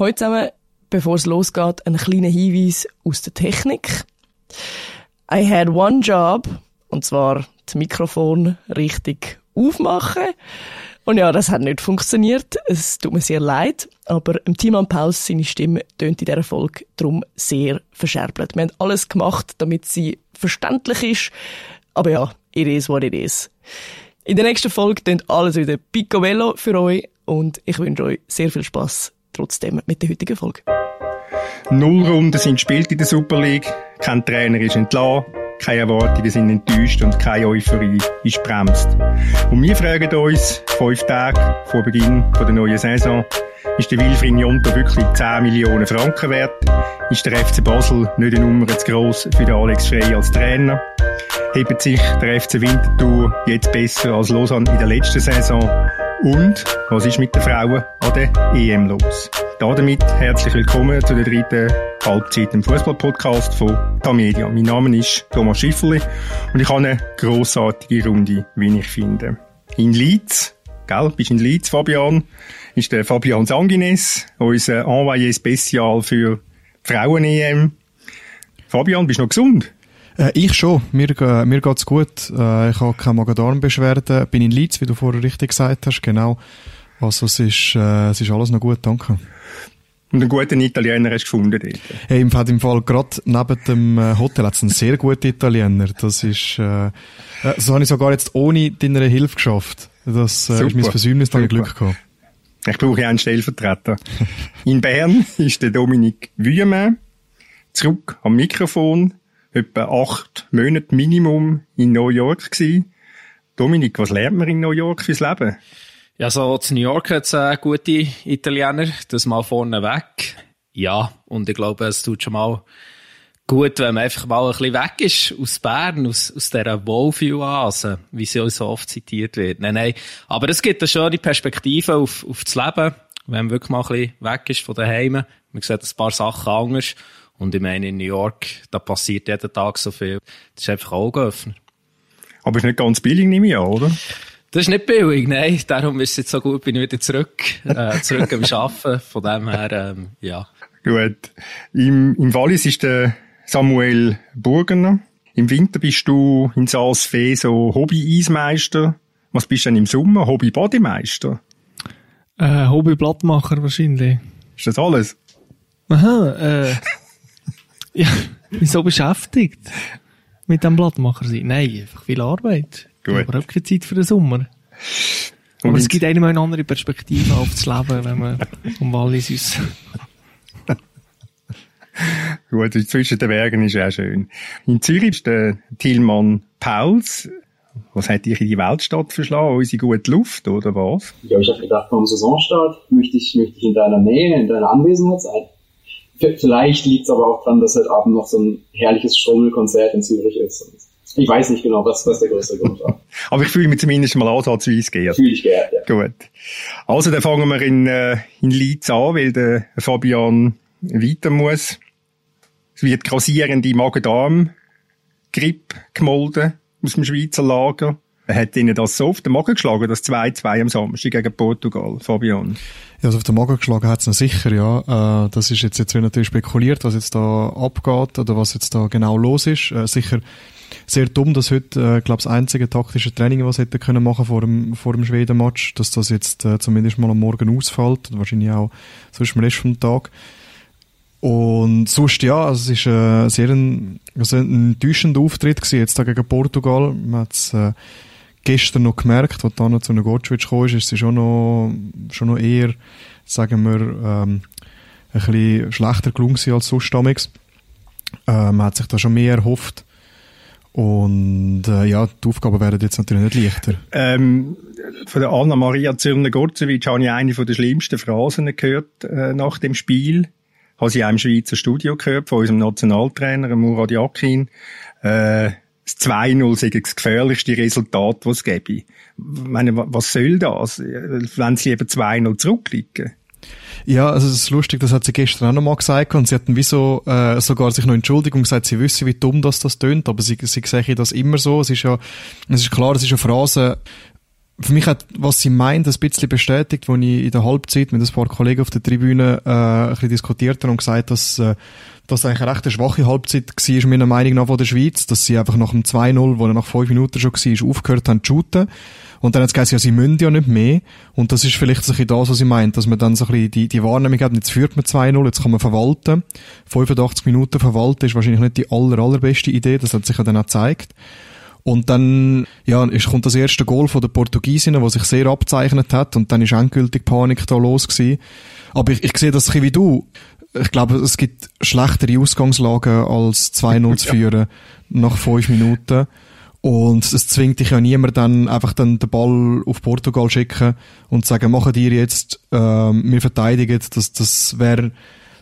Heute zusammen, bevor es losgeht, ein kleiner Hinweis aus der Technik. I had one job, und zwar das Mikrofon richtig aufmachen. Und ja, das hat nicht funktioniert. Es tut mir sehr leid. Aber im Timon Paus, seine Stimme tönt in dieser Folge darum sehr verscherbelt. Wir haben alles gemacht, damit sie verständlich ist. Aber ja, it is what it is. In der nächsten Folge tönt alles wieder picobello für euch. Und ich wünsche euch sehr viel Spaß trotzdem mit der heutigen Folge. Null Runden sind gespielt in der Super League. Kein Trainer ist entlassen. Keine Erwartungen sind enttäuscht und keine Euphorie ist bremst. Und wir fragen uns, fünf Tage vor Beginn der neuen Saison, ist der Wilfried Jonto wirklich 10 Millionen Franken wert? Ist der FC Basel nicht eine Nummer zu gross für den Alex Frey als Trainer? Hebt sich der FC Winterthur jetzt besser als Lausanne in der letzten Saison? Und was ist mit den Frauen an der EM los? Damit herzlich willkommen zu der dritten Halbzeit im Fußball-Podcast von Tamedia. Mein Name ist Thomas Schifferli und ich habe eine grossartige Runde, wie ich finde. In Leeds, gell, bist in Leeds, Fabian, ist der Fabian Sanguines, unser Envoyé Spezial für Frauen-EM. Fabian, bist du noch gesund? Äh, ich schon. Mir, äh, mir geht's gut. Äh, ich habe keine Magen-Darm-Beschwerden. Bin in Leeds, wie du vorher richtig gesagt hast. Genau. Also es ist, äh, es ist alles noch gut, danke. Und einen guten Italiener hast du gefunden dort? Hey, im Fall, im Fall gerade neben dem äh, Hotel hat es einen sehr guten Italiener. Das ist, äh, äh, so habe ich sogar jetzt ohne deine Hilfe geschafft. Das äh, ist mein Versäumnis, da ich Glück gehabt. Ich brauche einen Stellvertreter. In Bern ist der Dominik Wüemann zurück am Mikrofon. Etwa acht Monate Minimum in New York gewesen. Dominik, was lernt man in New York fürs Leben? Ja, so zu New York hat es äh, gute Italiener, das mal vorne weg. Ja, und ich glaube, es tut schon mal gut, wenn man einfach mal ein bisschen weg ist aus Bern, aus, aus dieser Wohlfühl-Oase, wie sie auch so oft zitiert wird. Nein, nein. Aber es gibt eine schöne Perspektive auf, auf das Leben, wenn man wirklich mal ein bisschen weg ist von daheim. Man sieht ein paar Sachen anders. Und ich meine, in New York, da passiert jeden Tag so viel. Das ist einfach Augenöffner. Aber ist nicht ganz billig, nehme ich an, oder? Das ist nicht billig, nein. Darum ist es jetzt so gut, bin ich wieder zurück, äh, zurück am Arbeiten. Von dem her, ähm, ja. Gut. Im, im Wallis ist der Samuel Burgener. Im Winter bist du in Saas-Fee so Hobby-Eismeister. Was bist du denn im Sommer? Hobby-Bodymeister? Äh, Hobby-Blattmacher wahrscheinlich. Ist das alles? Aha, äh, ja, bin so beschäftigt mit dem Blattmacher sein. Nein, einfach viel Arbeit. Gut. Aber auch keine Zeit für den Sommer. Aber es gibt einem eine andere Perspektive auf das Leben, wenn man vom Wallis ist. Gut, zwischen den Bergen ist auch schön. In Zürich ist der Tilman Pauls. Was hat dich in die Weltstadt verschlagen? Unsere gute Luft, oder was? Ja, ich habe gedacht, vom Saisonstart möchte ich, möchte ich in deiner Nähe, in deiner Anwesenheit sein. Vielleicht liegt es aber auch daran, dass heute Abend noch so ein herrliches Strommelkonzert in Zürich ist. Ich weiß nicht genau, was, was der größte Grund war. Aber ich fühle mich zumindest mal ansatzweise geehrt. Fühle ich geehrt, ja. Gut. Also, dann fangen wir in, äh, in Leeds an, weil der Fabian weiter muss. Es wird grassierende Magen-Darm-Grippe gemolden aus dem Schweizer Lager. Hat Ihnen das so auf den Magen geschlagen, das 2-2 am Samstag gegen Portugal, Fabian? Ja, also auf den Magen geschlagen hat es sicher, ja. Äh, das ist jetzt, jetzt natürlich spekuliert, was jetzt da abgeht oder was jetzt da genau los ist. Äh, sicher sehr dumm, dass heute, äh, glaube das einzige taktische Training, was hätte können machen vor dem, vor dem Schweden-Match, dass das jetzt äh, zumindest mal am Morgen ausfällt und wahrscheinlich auch sonst am Rest vom Tag. Und sonst, ja, also es ist äh, sehr ein, also enttäuschender Auftritt gewesen, jetzt da gegen Portugal. Man hat es äh, gestern noch gemerkt, als dann zu einem Gotschwitsch gekommen ist, es schon noch, schon noch eher, sagen wir, ähm, ein bisschen schlechter gelungen als sonst damals. Äh, man hat sich da schon mehr erhofft. Und äh, ja, die Aufgaben werden jetzt natürlich nicht leichter. Ähm, von der Anna-Maria Zürner-Gorcevic habe ich eine von der schlimmsten Phrasen gehört äh, nach dem Spiel. Habe sie auch im Schweizer Studio gehört, von unserem Nationaltrainer, Murat Yakin. Äh, das 2-0 sei das gefährlichste Resultat, das es gäbe. Ich meine, was soll das? Wenn sie lieber 2-0 zurückliegen? Ja, also es ist lustig, das hat sie gestern auch nochmal gesagt und sie hatten wie so, äh, sogar sich noch entschuldigt und gesagt, sie wissen, wie dumm das das tönt, aber sie, sie sehen das immer so. Es ist ja, es ist klar, es ist eine Phrase, für mich hat, was sie meint, ein bisschen bestätigt, wo ich in der Halbzeit mit ein paar Kollegen auf der Tribüne äh, ein bisschen diskutiert habe und gesagt, dass äh, das eigentlich eine recht schwache Halbzeit war, meiner Meinung nach, von der Schweiz, dass sie einfach nach dem 2-0, wo er nach fünf Minuten schon war, aufgehört haben zu shooten. Und dann hat es gesagt, ja, sie müssen ja nicht mehr. Und das ist vielleicht so ein bisschen das, was sie meint, dass man dann so ein bisschen die, die Wahrnehmung hat, jetzt führt man 2-0, jetzt kann man verwalten. 85 Minuten verwalten ist wahrscheinlich nicht die aller, allerbeste Idee, das hat sich ja dann auch gezeigt. Und dann, ja, ist, kommt das erste Goal von der Portugiesinnen, was sich sehr abzeichnet hat, und dann ist endgültig Panik da los gewesen. Aber ich, ich sehe das ein bisschen wie du. Ich glaube, es gibt schlechtere Ausgangslagen als 2-0 zu führen nach fünf Minuten. Und es zwingt dich ja niemand dann einfach dann den Ball auf Portugal schicken und sagen, machen dir jetzt, ähm, wir verteidigen. Das, das wäre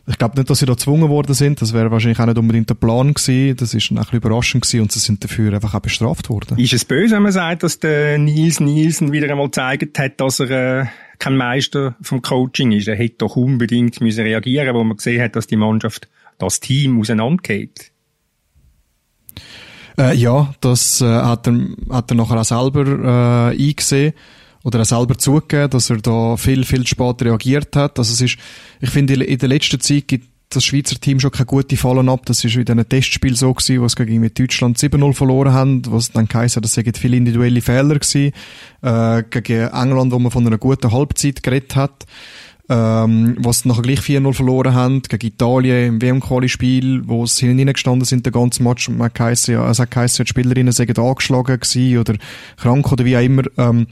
ich glaube nicht, dass sie da gezwungen worden sind. Das wäre wahrscheinlich auch nicht unbedingt der Plan gewesen. Das ist ein bisschen überraschend gewesen und sie sind dafür einfach auch bestraft worden. Ist es böse, wenn man sagt, dass der Nils Nielsen wieder einmal gezeigt hat, dass er äh, kein Meister vom Coaching ist? Er hätte doch unbedingt müssen reagieren, wo man gesehen hat, dass die Mannschaft, das Team auseinandergeht. Äh, ja, das äh, hat, er, hat er nachher auch selber äh, eingesehen oder auch selber zugegeben, dass er da viel, viel spät reagiert hat. Also es ist, ich finde, in der letzten Zeit gibt das Schweizer Team schon keine gute Fallen ab. Das ist in einem Testspiel so gewesen, wo es gegen Deutschland 7-0 verloren haben, was dann geheißen das sind viele individuelle Fehler gewesen. Äh, gegen England, wo man von einer guten Halbzeit geredet hat. Ähm, was nachher gleich 4-0 verloren haben, gegen Italien im WM-Quali-Spiel, wo sie hinten gestanden sind, den ganzen Match, und man geheißen, ja, es hat geheißen, die Spielerinnen seien angeschlagen gewesen, oder krank, oder wie auch immer, ähm,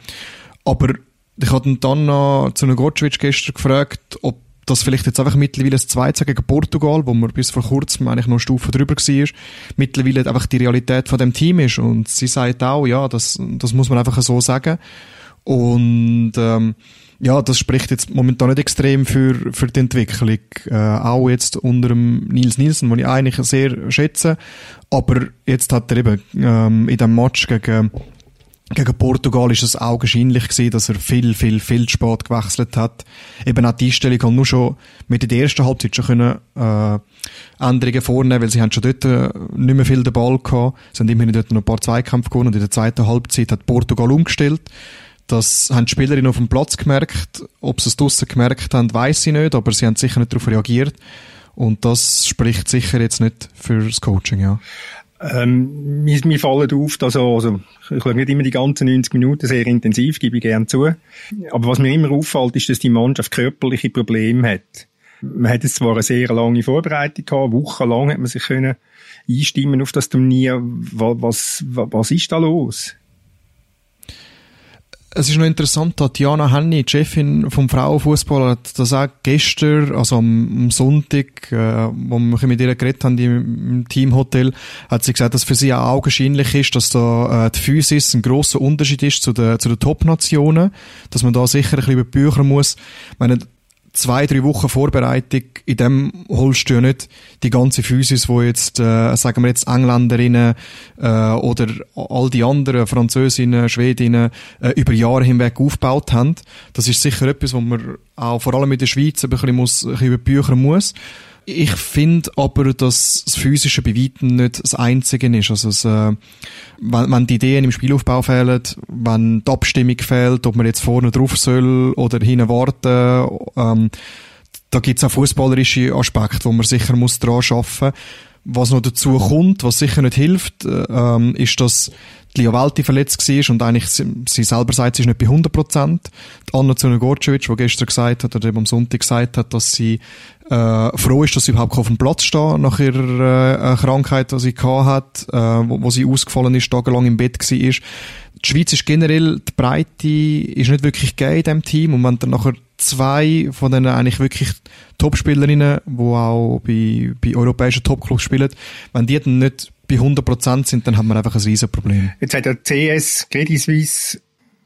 aber ich hatte dann noch zu einem Gotschwitsch gestern gefragt, ob das vielleicht jetzt einfach mittlerweile das 2 gegen Portugal, wo man bis vor kurzem eigentlich noch eine Stufe drüber war, mittlerweile einfach die Realität von dem Team ist. Und sie sagt auch, ja, das, das muss man einfach so sagen. Und ähm, ja, das spricht jetzt momentan nicht extrem für, für die Entwicklung. Äh, auch jetzt unter dem Nils Nielsen, den ich eigentlich sehr schätze. Aber jetzt hat er eben ähm, in dem Match gegen gegen Portugal ist es augenscheinlich gewesen, dass er viel, viel, viel spät gewechselt hat. Eben auch die Einstellung kann nur schon mit der ersten Halbzeit schon können, äh, Änderungen vornehmen, weil sie haben schon dort äh, nicht mehr viel den Ball gehabt. Sie haben immerhin dort noch ein paar Zweikämpfe gewonnen und in der zweiten Halbzeit hat Portugal umgestellt. Das haben die Spielerinnen auf dem Platz gemerkt. Ob sie es draussen gemerkt haben, weiß ich nicht, aber sie haben sicher nicht darauf reagiert. Und das spricht sicher jetzt nicht für das Coaching, ja. Ähm, mir, mir fallen auf, dass also, also ich schaue nicht immer die ganzen 90 Minuten sehr intensiv, gebe ich gerne zu. Aber was mir immer auffällt, ist, dass die Mannschaft körperliche Probleme hat. Man hat jetzt zwar eine sehr lange Vorbereitung gehabt, wochenlang hat man sich können einstimmen auf das Turnier. Was, was, was ist da los? Es ist noch interessant, Tatjana Henny, die Chefin vom Frauenfußball, hat das auch gestern, also am, Sonntag, äh, wo wir mit ihr geredet haben im, Teamhotel, hat sie gesagt, dass für sie auch augenscheinlich ist, dass da äh, die Physis ein grosser Unterschied ist zu den, zu den Top-Nationen, dass man da sicher ein bisschen über die Bücher muss. Ich meine, zwei, drei Wochen Vorbereitung, in dem holst du ja nicht die ganze Physis, wo jetzt, äh, sagen wir jetzt Engländerinnen äh, oder all die anderen Französinnen, Schwedinnen äh, über Jahre hinweg aufgebaut haben. Das ist sicher etwas, wo man auch vor allem in der Schweiz ein bisschen, muss, ein bisschen über Bücher muss. Ich finde aber, dass das Physische bei weitem nicht das Einzige ist. Also es, äh, wenn, wenn die Ideen im Spielaufbau fehlen, wenn die Abstimmung fehlt, ob man jetzt vorne drauf soll oder hinten warten, ähm, da gibt es auch fußballerische Aspekte, wo man sicher muss dran arbeiten Was noch dazu kommt, was sicher nicht hilft, äh, ähm, ist, dass die Liavelti verletzt war und eigentlich sie, sie selber sagt, sie ist nicht bei 100 Prozent. Anna Zunagorcevic, die gestern gesagt hat, oder eben am Sonntag gesagt hat, dass sie äh, froh ist, dass sie überhaupt auf dem Platz stehen nach ihrer äh, Krankheit, die sie gehabt hat, äh, wo, wo sie ausgefallen ist, tagelang im Bett war. Die Schweiz ist generell, die Breite ist nicht wirklich gegeben in diesem Team und wenn dann nachher zwei von den eigentlich wirklich Topspielerinnen, die auch bei, bei europäischen Topclubs spielen, wenn die dann nicht bei 100% sind, dann haben wir einfach ein riesen Problem. Jetzt hat der CS Credit Suisse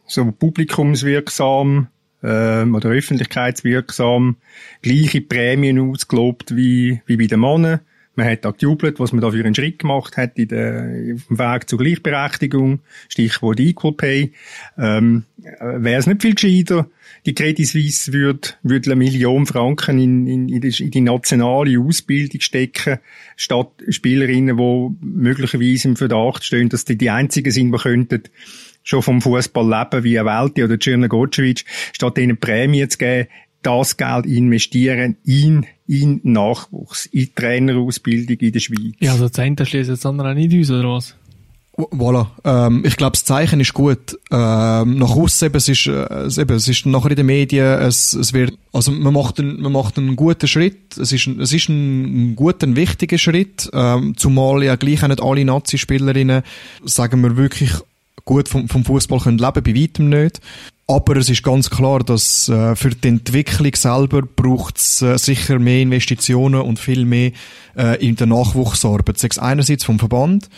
so publikumswirksam ähm, oder öffentlichkeitswirksam gleiche Prämien ausgelobt wie, wie bei den Männern. Man hat da gejubelt, was man da für einen Schritt gemacht hat in der, auf dem Weg zur Gleichberechtigung. Stichwort Equal Pay. Ähm, Wäre es nicht viel gescheiter, die Credit Suisse würde, würde eine Million Franken in, in, in, die, nationale Ausbildung stecken, statt Spielerinnen, die möglicherweise im Verdacht stehen, dass die die einzigen sind, die könnten schon vom Fußball leben wie Welti oder Cirne Gocevic, statt ihnen Prämie zu geben, das Geld investieren in, in Nachwuchs, in Trainerausbildung in der Schweiz. Ja, also das eine schließt das andere auch nicht aus, oder was? Voilà. Ähm, ich glaube, das Zeichen ist gut. Ähm, nach außen eben, es ist, äh, eben, es ist nachher in den Medien, es, es wird, also man macht einen, man macht einen guten Schritt. Es ist, es ist ein, ein guter, ein wichtiger Schritt. Ähm, zumal ja gleich auch nicht alle Nazi-Spielerinnen, sagen wir wirklich, gut vom, vom Fußball können leben, bei weitem nicht. Aber es ist ganz klar, dass äh, für die Entwicklung selber braucht es äh, sicher mehr Investitionen und viel mehr äh, in der Nachwuchsarbeit. Sei es einerseits vom Verband,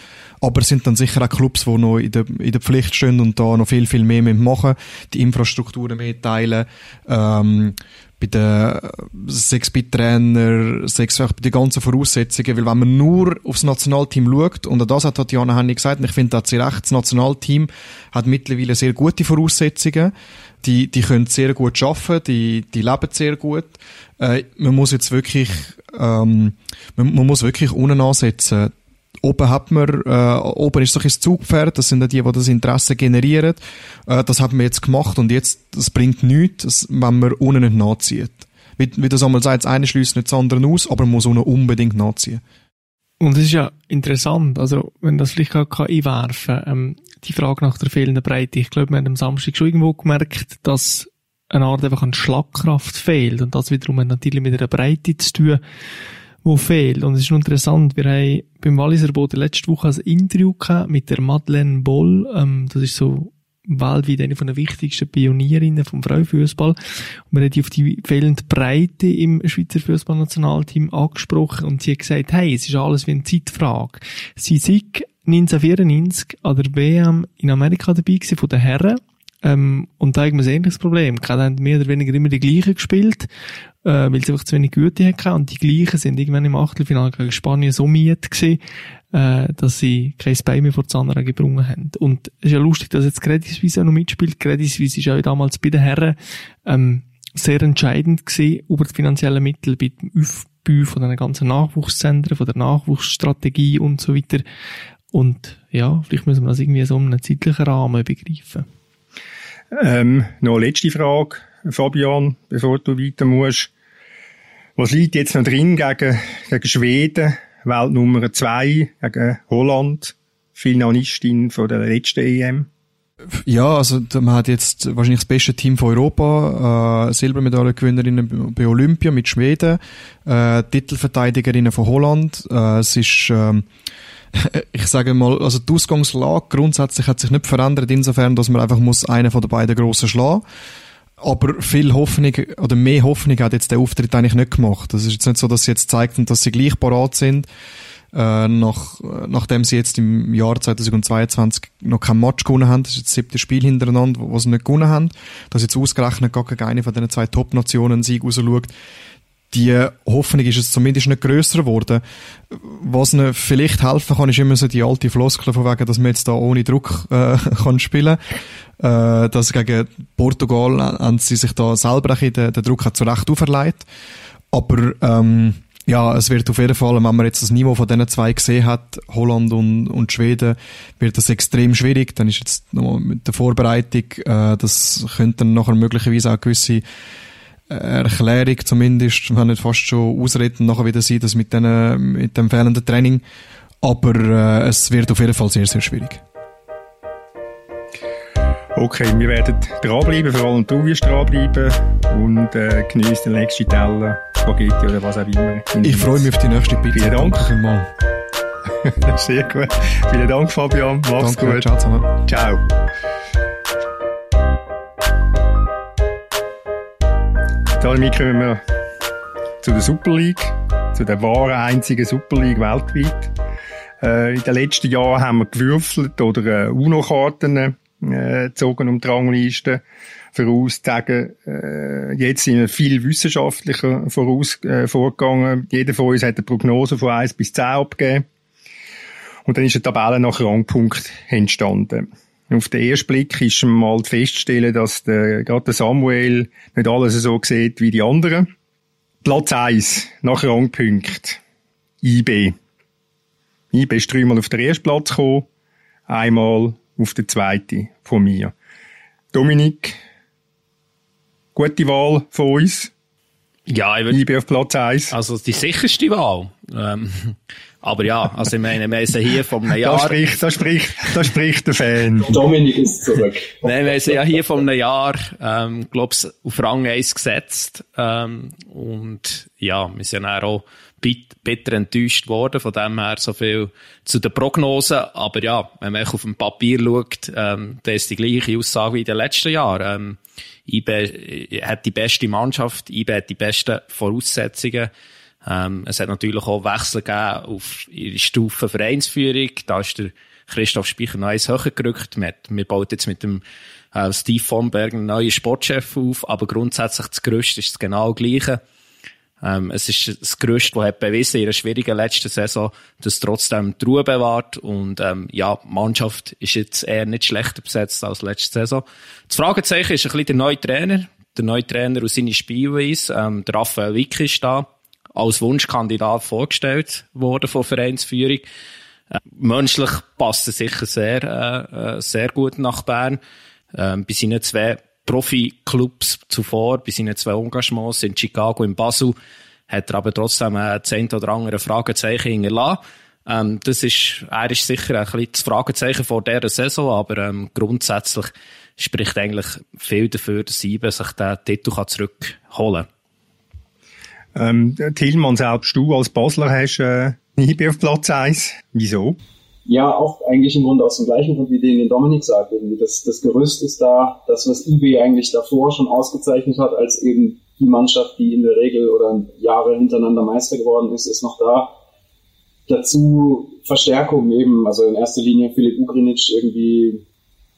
aber es sind dann sicher auch Clubs, die noch in der, in der Pflicht stehen und da noch viel, viel mehr machen die Infrastrukturen mehr teilen, ähm, bei den sechs bei Trainer, sechs bei den ganzen Voraussetzungen, weil wenn man nur aufs Nationalteam schaut, und das hat Tatjana Hennig gesagt, und ich finde, da sie recht, das Nationalteam hat mittlerweile sehr gute Voraussetzungen, die, die können sehr gut arbeiten, die, die leben sehr gut. Äh, man muss jetzt wirklich, ähm, man, man muss wirklich unten ansetzen Oben hat man, äh, oben ist so ein Zugpferd, das sind ja die, die das Interesse generieren. Äh, das haben wir jetzt gemacht und jetzt, das bringt nichts, wenn man unten nicht nachzieht. Wie, wie das einmal sagt, das eine schließt nicht das andere aus, aber man muss unten unbedingt nachziehen. Und es ist ja interessant, also wenn das vielleicht auch kann einwerfen ähm, die Frage nach der fehlenden Breite. Ich glaube, wir haben am Samstag schon irgendwo gemerkt, dass eine Art einfach an Schlagkraft fehlt und das wiederum hat natürlich mit einer Breite zu tun wo fehlt. Und es ist interessant, wir haben beim Walliser Boden letzte Woche ein Interview gehabt mit der Madeleine Boll, ähm, das ist so weltweit eine von den wichtigsten Pionierinnen vom Frauenfußball. Und wir haben die auf die fehlende Breite im Schweizer Fußballnationalteam angesprochen und sie hat gesagt, hey, es ist alles wie eine Zeitfrage. Sie sind 1994 an der WM in Amerika dabei gewesen, von den Herren. Ähm, und da haben wir ein ähnliches Problem. Die haben mehr oder weniger immer die gleichen gespielt äh, weil sie einfach zu wenig Güte hatten. Und die gleichen sind irgendwann im Achtelfinale gegen Spanien so miet gewesen, äh, dass sie kein Bein mehr vor anderen gebrungen haben. Und es ist ja lustig, dass jetzt Credit Suisse auch noch mitspielt. Credit Suisse ist ja damals bei den Herren ähm, sehr entscheidend gewesen über die finanziellen Mittel bei dem Aufbau von den ganzen Nachwuchszentren, von der Nachwuchsstrategie und so weiter. Und ja, vielleicht müssen wir das irgendwie so einen zeitlichen Rahmen begreifen. Ähm, noch eine letzte Frage. Fabian, bevor du weiter musst. Was liegt jetzt noch drin gegen, gegen Schweden, Weltnummer 2, gegen Holland, Finalistin von der letzten EM? Ja, also man hat jetzt wahrscheinlich das beste Team von Europa, äh, Silbermedaillengewinnerin bei Olympia mit Schweden, äh, Titelverteidigerinnen von Holland. Äh, es ist, äh, ich sage mal, also die Ausgangslage grundsätzlich hat sich nicht verändert, insofern, dass man einfach muss einen von den beiden Grossen schlagen aber viel Hoffnung oder mehr Hoffnung hat jetzt der Auftritt eigentlich nicht gemacht. Das ist jetzt nicht so, dass sie jetzt zeigten, dass sie gleich parat sind, äh, nach, nachdem sie jetzt im Jahr 2022 noch kein Match gewonnen haben. Das ist jetzt das siebte Spiel hintereinander, wo, sie nicht gewonnen haben. Dass jetzt ausgerechnet gar gegen eine von den zwei Top-Nationen einen Sieg rausschaut die Hoffnung ist es zumindest nicht grösser geworden. Was ihnen vielleicht helfen kann, ist immer so die alte Floskel von wegen, dass man jetzt da ohne Druck äh, kann spielen äh, dass gegen Portugal haben sie sich da selber den, den Druck hat zurecht auferlegt. Aber ähm, ja, es wird auf jeden Fall, wenn man jetzt das Niveau von diesen zwei gesehen hat, Holland und, und Schweden, wird das extrem schwierig. Dann ist jetzt noch mit der Vorbereitung, äh, das könnte dann nachher möglicherweise auch gewisse Erklärung zumindest, wenn nicht fast schon Ausreden nachher wieder sein, das mit, den, mit dem fehlenden Training. Aber äh, es wird auf jeden Fall sehr, sehr schwierig. Okay, wir werden dranbleiben, vor allem du wirst dranbleiben und äh, geniessen den nächsten Teller, Spaghetti oder was auch immer. Ich freue mich auf die nächste Pizza. Vielen Dank. Danke vielmals. Sehr gut. Vielen Dank, Fabian. Mach's Danke, gut. Ciao zusammen. Ciao. Damit kommen wir zu der Super League, zu der wahren einzigen Super League weltweit. Äh, in den letzten Jahren haben wir gewürfelt oder äh, UNO-Karten äh, gezogen um die Rangliste vorauszusagen. Äh, jetzt sind wir viel wissenschaftlicher voraus, äh, vorgegangen. Jeder von uns hat eine Prognose von 1 bis 10 abgegeben. Und dann ist eine Tabelle nach Rangpunkt entstanden. Auf den ersten Blick ist mal feststellen, dass der, gerade der Samuel nicht alles so sieht wie die anderen. Platz 1 nach Rangpunkt. IB. IB ist dreimal auf den ersten Platz gekommen, einmal auf den zweiten von mir. Dominik, gute Wahl von uns. Ja, ich, ich bin auf Platz 1. Also die sicherste Wahl. Ähm, aber ja, also ich meine, wir sind hier vom einem Jahr... Da spricht, da spricht, da spricht der Fan. Dominik ist zurück. Nein, wir sind ja hier vom einem Jahr, ähm, glaub's, auf Rang 1 gesetzt. Ähm, und ja, wir sind ja auch bitter enttäuscht worden, von dem her so viel zu den Prognosen. Aber ja, wenn man auf dem Papier schaut, ähm, dann ist die gleiche Aussage wie in den letzten Jahren. Ähm, IB hat die beste Mannschaft, IB hat die besten Voraussetzungen. Ähm, es hat natürlich auch Wechsel gegeben auf ihre Stufe Vereinsführung. Da ist der Christoph Speicher noch eins höher gerückt. Wir, wir bauen jetzt mit dem äh, Steve von Berg einen neuen Sportchef auf, aber grundsätzlich das Gerüst ist genau das Gleiche. Ähm, es ist das Gerüst, das hat bewiesen in einer schwierigen letzten Saison, dass trotzdem die Ruhe bewahrt und ähm, ja, die Mannschaft ist jetzt eher nicht schlechter besetzt als letzte Saison. Das Fragezeichen ist ein bisschen der neue Trainer, der neue Trainer aus seiner Spielweise. Ähm, der Raphael Wick ist da als Wunschkandidat vorgestellt worden von Vereinsführung. Äh, menschlich passt er sicher sehr, äh, äh sehr gut nach Bern. Ähm, bei seinen zwei Profi-Clubs zuvor, bei seinen zwei Engagements in Chicago und Basel, hat er aber trotzdem äh, zehn oder andere Fragezeichen hinterlassen. Ähm, das ist, er ist sicher ein bisschen das Fragezeichen vor dieser Saison, aber ähm, grundsätzlich spricht eigentlich viel dafür, dass Sieben sich den Titel zurückholen kann. Ähm, Tillmann, selbst du als Basler hast äh, Hiebe auf Platz 1. Wieso? Ja, auch eigentlich im Grunde aus dem gleichen Grund, wie den Dominik sagt. Irgendwie das, das Gerüst ist da, das, was eBay eigentlich davor schon ausgezeichnet hat, als eben die Mannschaft, die in der Regel oder Jahre hintereinander Meister geworden ist, ist noch da. Dazu Verstärkung eben, also in erster Linie Philipp Ugrinic, irgendwie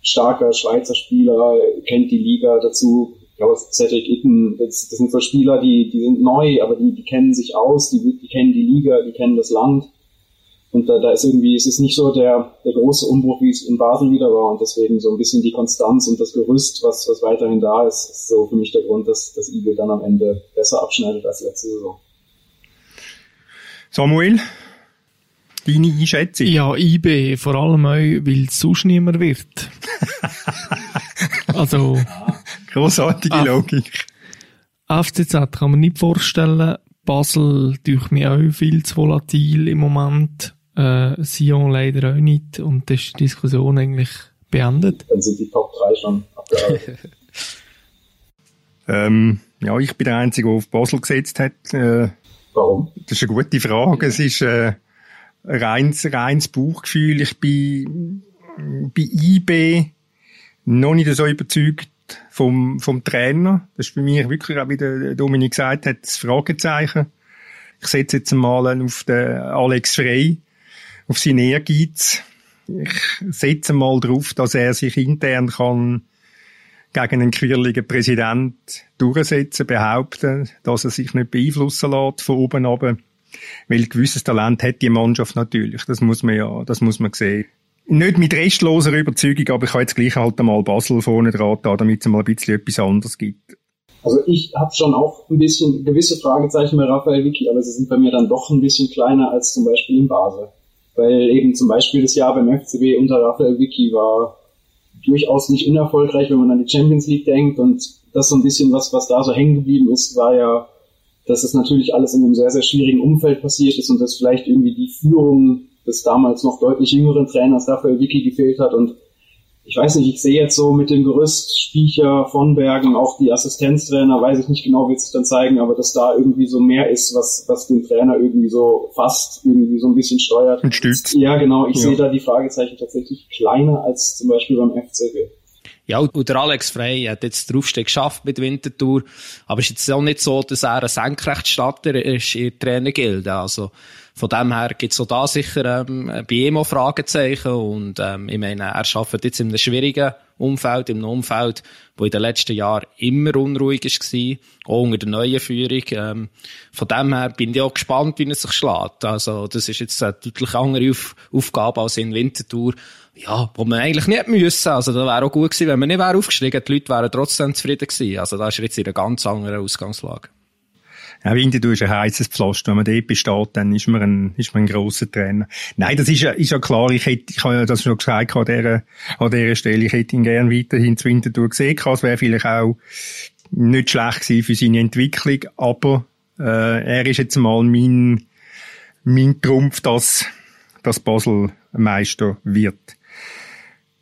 starker Schweizer Spieler, kennt die Liga dazu. Ich glaube, Cedric Itten, das, das sind so Spieler, die, die sind neu, aber die, die kennen sich aus, die, die kennen die Liga, die kennen das Land und da, da ist irgendwie, es ist nicht so der, der große Umbruch, wie es in Basel wieder war. Und deswegen so ein bisschen die Konstanz und das Gerüst, was, was weiterhin da ist, ist so für mich der Grund, dass das Igel dann am Ende besser abschneidet als letzte Saison. Samuel, deine Einschätzung? Ja, IB, vor allem auch, weil es sonst niemand wird. also. Großartige Logik. FCZ kann man nicht vorstellen. Basel durch mich auch viel zu volatil im Moment äh, Sion leider auch nicht und das ist die Diskussion eigentlich beendet. Dann sind die Top 3 schon abgearbeitet. ähm, ja, ich bin der Einzige, der auf Basel gesetzt hat. Äh, Warum? Das ist eine gute Frage. Es ist äh, ein reines, reines Bauchgefühl. Ich bin bei IB noch nicht so überzeugt vom, vom Trainer. Das ist für mich wirklich, auch wie der Dominik gesagt hat, das Fragezeichen. Ich setze jetzt mal auf den Alex Frey auf seinen Ehrgeiz. Ich setze mal darauf, dass er sich intern kann gegen einen quirligen Präsident durchsetzen, behaupten, dass er sich nicht beeinflussen lässt von oben ab. Weil gewisses Talent hat die Mannschaft natürlich. Das muss man ja, das muss man sehen. Nicht mit restloser Überzeugung, aber ich habe jetzt gleich halt einmal Basel vorne dran, damit es mal ein bisschen etwas anderes gibt. Also ich habe schon auch ein bisschen gewisse Fragezeichen bei Raphael Vicky, aber sie sind bei mir dann doch ein bisschen kleiner als zum Beispiel in Basel weil eben zum Beispiel das Jahr beim FCB unter Raphael Vicky war durchaus nicht unerfolgreich, wenn man an die Champions League denkt und das so ein bisschen was, was da so hängen geblieben ist, war ja, dass es natürlich alles in einem sehr, sehr schwierigen Umfeld passiert ist und dass vielleicht irgendwie die Führung des damals noch deutlich jüngeren Trainers Raphael Vicky gefehlt hat und ich weiß nicht, ich sehe jetzt so mit dem Gerüst Spiecher von Bergen, auch die Assistenztrainer, weiß ich nicht genau, wird sich dann zeigen, aber dass da irgendwie so mehr ist, was, was den Trainer irgendwie so fast irgendwie so ein bisschen steuert. Und stützt. Ja, genau. Ich ja. sehe da die Fragezeichen tatsächlich kleiner als zum Beispiel beim FCB. Ja, und der Alex Frey hat jetzt den Aufstieg geschafft mit Winterthur. Aber es ist jetzt auch nicht so, dass er ein Senkrechtstarter ist in der Trainergilde. Also, von dem her gibt es auch da sicher ähm, bei ihm auch Fragezeichen. Und ähm, ich meine, er arbeitet jetzt in einem schwierigen Umfeld, einem Umfeld, wo in den letzten Jahren immer unruhig war, auch unter der neuen Führung. Ähm, von dem her bin ich auch gespannt, wie er sich schlägt. Also das ist jetzt eine deutlich andere Auf Aufgabe als in Winterthur ja, wo man eigentlich nicht müssen. Also, da wäre auch gut gewesen, wenn man nicht wäre aufgestiegen. Die Leute wären trotzdem zufrieden gewesen. Also, da ist jetzt in einer ganz anderen Ausgangslage. Ja, Winterthur ist ein heißes Pflaster. Wenn man dort besteht, dann ist man ein, ist man ein grosser Trainer. Nein, das ist ja, ist ja klar. Ich hätte, ich habe ja das schon gesagt an dieser, an dieser Stelle. Ich hätte ihn gern weiterhin zu Winterthur gesehen. Es wäre vielleicht auch nicht schlecht gewesen für seine Entwicklung, aber, äh, er ist jetzt mal mein, mein Trumpf, dass, dass Basel Meister wird.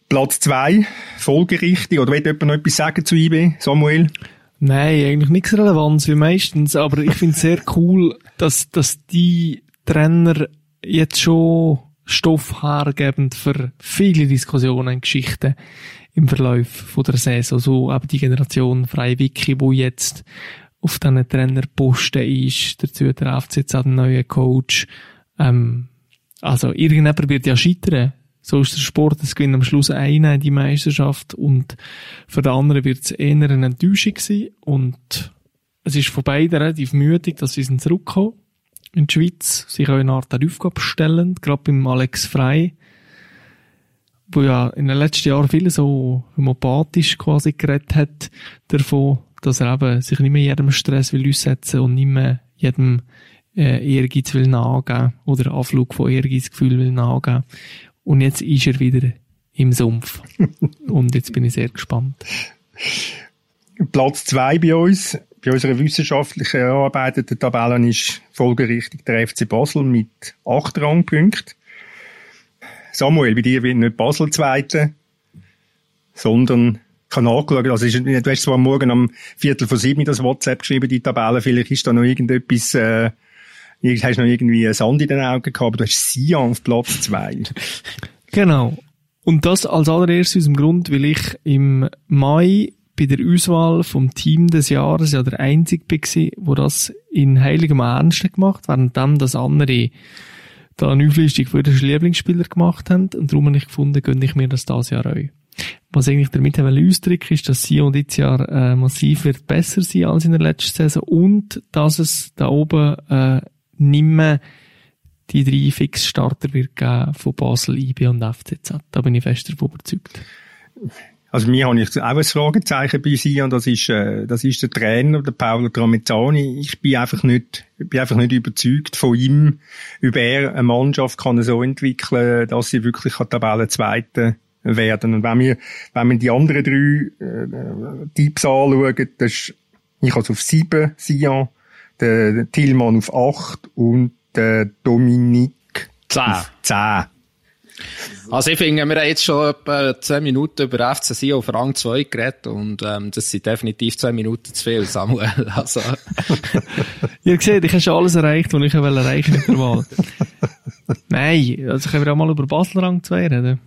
Platz zwei, folgerichtig. Oder will jemand noch etwas sagen zu IB, Samuel? Nein, eigentlich nichts Relevanz wie meistens, aber ich finde es sehr cool, dass, dass die Trainer jetzt schon Stoff hergeben für viele Diskussionen und Geschichten im Verlauf der Saison. So eben die Generation Freiwicki, wo jetzt auf diesen Trainerposten ist, dazu der FC jetzt auch einen neuen Coach. Ähm, also irgendjemand wird ja scheitern. So ist der Sport, es gewinnt am Schluss einer die Meisterschaft und für den anderen wird es eher eine Enttäuschung sein und es ist von beiden relativ müdig, dass sie zurückkommen in die Schweiz, sich auch eine Art Aufgabe stellen, gerade beim Alex Frey, wo ja in den letzten Jahren viel so homopathisch quasi geredet hat, davon, dass er eben sich nicht mehr jedem Stress will aussetzen und nicht mehr jedem äh, Ehrgeiz will nachgeben oder Anflug von Ehrgeizgefühl will nachgeben. Und jetzt ist er wieder im Sumpf. Und jetzt bin ich sehr gespannt. Platz zwei bei uns, bei unserer wissenschaftlichen erarbeiteten Tabelle ist folgerichtig der FC Basel mit acht Rangpunkten. Samuel, bei dir wird nicht Basel Zweite, sondern habe nachgeschaut, also ist, du hast zwar morgen am Viertel vor sieben das WhatsApp geschrieben, die Tabelle, vielleicht ist da noch irgendetwas, äh, hast noch irgendwie Sand in den Augen gehabt, aber du hast Sion auf Platz zwei. Genau. Und das als allererstes aus dem Grund, weil ich im Mai bei der Auswahl vom Team des Jahres ja der Einzige war, wo das in heiligem Ernst gemacht, während dann das andere da eine Auflistung für den Lieblingsspieler gemacht haben. Und darum habe ich gefunden, gönne ich mir das dieses Jahr auch. Was eigentlich damit ausdrücken ist, dass Sion dieses Jahr äh, massiv wird besser sein als in der letzten Saison und dass es da oben äh, nicht mehr die drei Fixstarter wird geben von Basel, IB und FCZ. Da bin ich fest davon überzeugt. Also mir habe ich auch ein Fragezeichen bei Sion, das ist, äh, das ist der Trainer, der Paolo Tramezzani. Ich bin einfach nicht, bin einfach nicht überzeugt von ihm, über er eine Mannschaft kann so entwickeln, dass sie wirklich an Tabelle Zweite werden. Und wenn wir, wenn wir die anderen drei äh, Tipps anschauen, das ist, ich habe es auf sieben Sion, der, Tillmann auf acht und der Dominik zehn. auf zehn. Also ich finde, wir haben jetzt schon etwa 10 Minuten über FC Sion auf Rang 2 geredet und ähm, das sind definitiv 10 Minuten zu viel, Samuel. Also. Ihr seht, ich habe schon alles erreicht, was ich erreichen mit der Wahl. Nein, also können wir auch mal über Basel Rang 2 reden.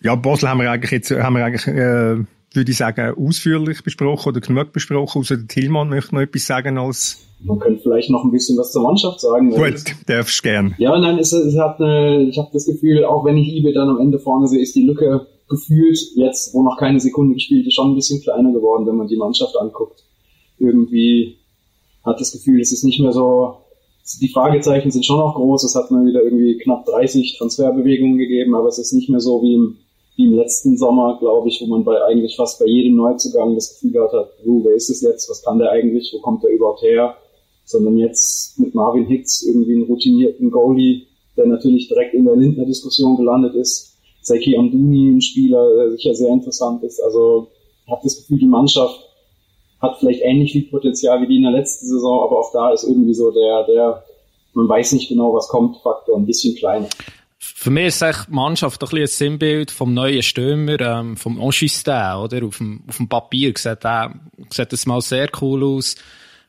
Ja, Basel haben wir eigentlich jetzt, haben wir eigentlich, äh, würde ich sagen, ausführlich besprochen oder genug besprochen. Außer der Tillmann möchte noch etwas sagen als man könnte vielleicht noch ein bisschen was zur Mannschaft sagen. Gut, darfst gern. Ja, nein, es, es hat eine, ich habe das Gefühl, auch wenn ich Ibe dann am Ende vorne sehe, ist die Lücke gefühlt jetzt, wo noch keine Sekunde gespielt ist, schon ein bisschen kleiner geworden, wenn man die Mannschaft anguckt. Irgendwie hat das Gefühl, es ist nicht mehr so, die Fragezeichen sind schon noch groß, es hat mal wieder irgendwie knapp 30 Transferbewegungen gegeben, aber es ist nicht mehr so wie im, wie im letzten Sommer, glaube ich, wo man bei eigentlich fast bei jedem Neuzugang das Gefühl gehabt hat, wo, wer ist es jetzt, was kann der eigentlich, wo kommt der überhaupt her? sondern jetzt mit Marvin Hicks irgendwie einen routinierten Goalie, der natürlich direkt in der Lindner-Diskussion gelandet ist. Seki Amduni, ein Spieler, der sicher sehr interessant ist. Also ich habe das Gefühl, die Mannschaft hat vielleicht ähnlich viel Potenzial wie die in der letzten Saison, aber auch da ist irgendwie so der, der, man weiß nicht genau, was kommt, Faktor ein bisschen kleiner. Für mich ist echt die Mannschaft ein, ein Sinnbild vom neuen Stürmer, ähm, vom Oschistin, oder? Auf dem, auf dem Papier sieht, der, sieht das mal sehr cool aus.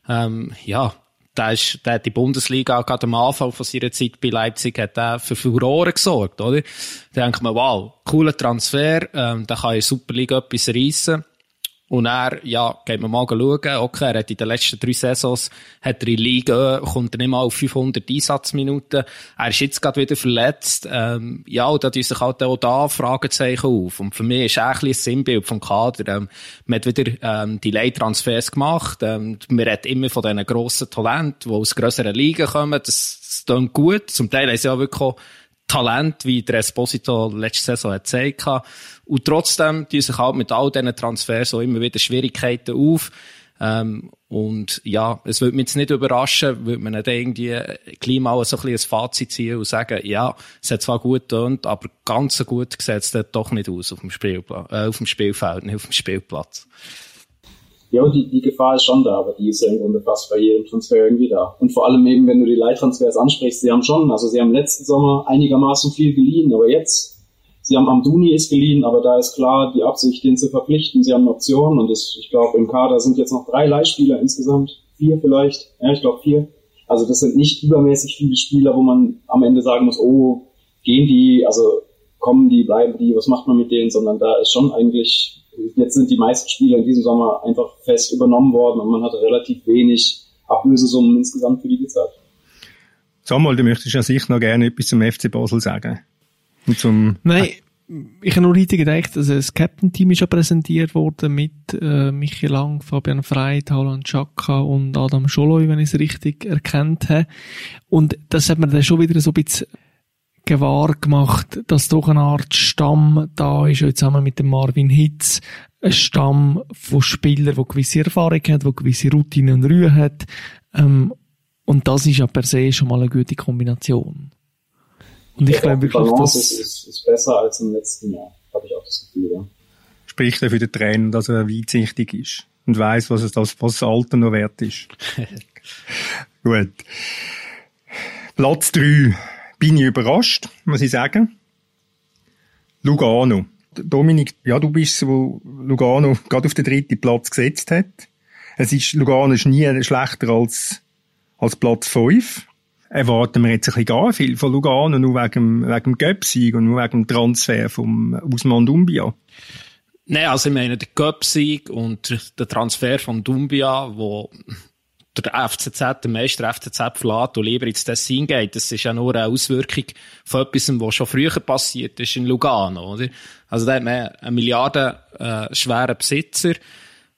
Ähm, ja, der, ist, der hat die Bundesliga gerade am Anfang von seiner Zeit bei Leipzig hat der für Furore gesorgt, oder? Da denkt man, wow, cooler Transfer, ähm, da kann in Superliga etwas reissen. Und er, ja, geht man mal schauen, okay, er hat in den letzten drei Saisons, hat er in Liga, kommt er nicht mal auf 500 Einsatzminuten. Er ist jetzt gerade wieder verletzt. Ähm, ja, und da tun sich halt auch da Fragezeichen auf. Und für mich ist er ein, ein Sinnbild vom Kader. Ähm, man hat wieder, ähm, die Leittransfers gemacht. Ähm, man redet immer von diesen grossen Talenten, die aus grösseren Ligen kommen. Das, das klingt gut. Zum Teil haben sie ja wirklich auch Talent, wie der Esposito letzte Saison hat gezeigt. Und trotzdem tun sich halt mit all diesen Transfers auch immer wieder Schwierigkeiten auf. Ähm, und ja, es würde mich jetzt nicht überraschen, würde man nicht irgendwie gleich mal so ein, bisschen ein Fazit ziehen und sagen, ja, es hat zwar gut getönt, aber ganz so gut sieht es doch nicht aus auf dem, Spielplatz, äh, auf dem Spielfeld, nicht auf dem Spielplatz. Ja, die, die Gefahr ist schon da, aber die ist ja im Grunde fast bei jedem Transfer irgendwie da. Und vor allem eben, wenn du die Leittransfers ansprichst, sie haben schon, also sie haben letzten Sommer einigermaßen viel geliehen, aber jetzt Sie haben Amduni ist geliehen, aber da ist klar die Absicht, den zu verpflichten. Sie haben eine Option und das, ich glaube, im Kader sind jetzt noch drei Leihspieler insgesamt. Vier vielleicht. Ja, ich glaube vier. Also das sind nicht übermäßig viele Spieler, wo man am Ende sagen muss, oh, gehen die, also kommen die, bleiben die, was macht man mit denen, sondern da ist schon eigentlich, jetzt sind die meisten Spieler in diesem Sommer einfach fest übernommen worden und man hat relativ wenig Ablösesummen insgesamt für die gezahlt. Samuel, du möchtest ja sicher noch gerne etwas zum FC Basel sagen. Und zum Nein, ich habe nur heute gedacht, also das Captain-Team ist ja präsentiert worden mit äh, Michael Lang, Fabian Freit, Haaland Chaka und Adam Scholoi, wenn ich es richtig erkannt habe. Und das hat man dann schon wieder so ein bisschen gewahr gemacht, dass doch eine Art Stamm da ist, zusammen mit dem Marvin Hitz, ein Stamm von Spielern, die gewisse Erfahrung hat, die gewisse Routine und Ruhe hat. Ähm, und das ist ja per se schon mal eine gute Kombination. Und ich glaube wirklich, dass... Ist, ist, ist besser als im letzten Jahr, habe ich auch das Gefühl, ja. Spricht er für den Trainer, dass er weitsichtig ist und weiß, was es das, was das Alter noch wert ist. Gut. Platz drei bin ich überrascht, muss ich sagen. Lugano. Dominik, ja, du bist wo Lugano gerade auf den dritten Platz gesetzt hat. Es ist, Lugano ist nie schlechter als, als Platz fünf erwarten wir jetzt ein bisschen gar viel von Lugano, nur wegen, wegen dem Göpsieg und nur wegen dem Transfer vom Usman Dumbia. Nein, also ich meine, der Göpsieg und der Transfer von Dumbia, wo der FCZ, der Meister FCZ verlässt und lieber ins Tessin geht, das ist ja nur eine Auswirkung von etwas, was schon früher passiert ist in Lugano, oder? Also da hat man einen Milliarden äh, Besitzer,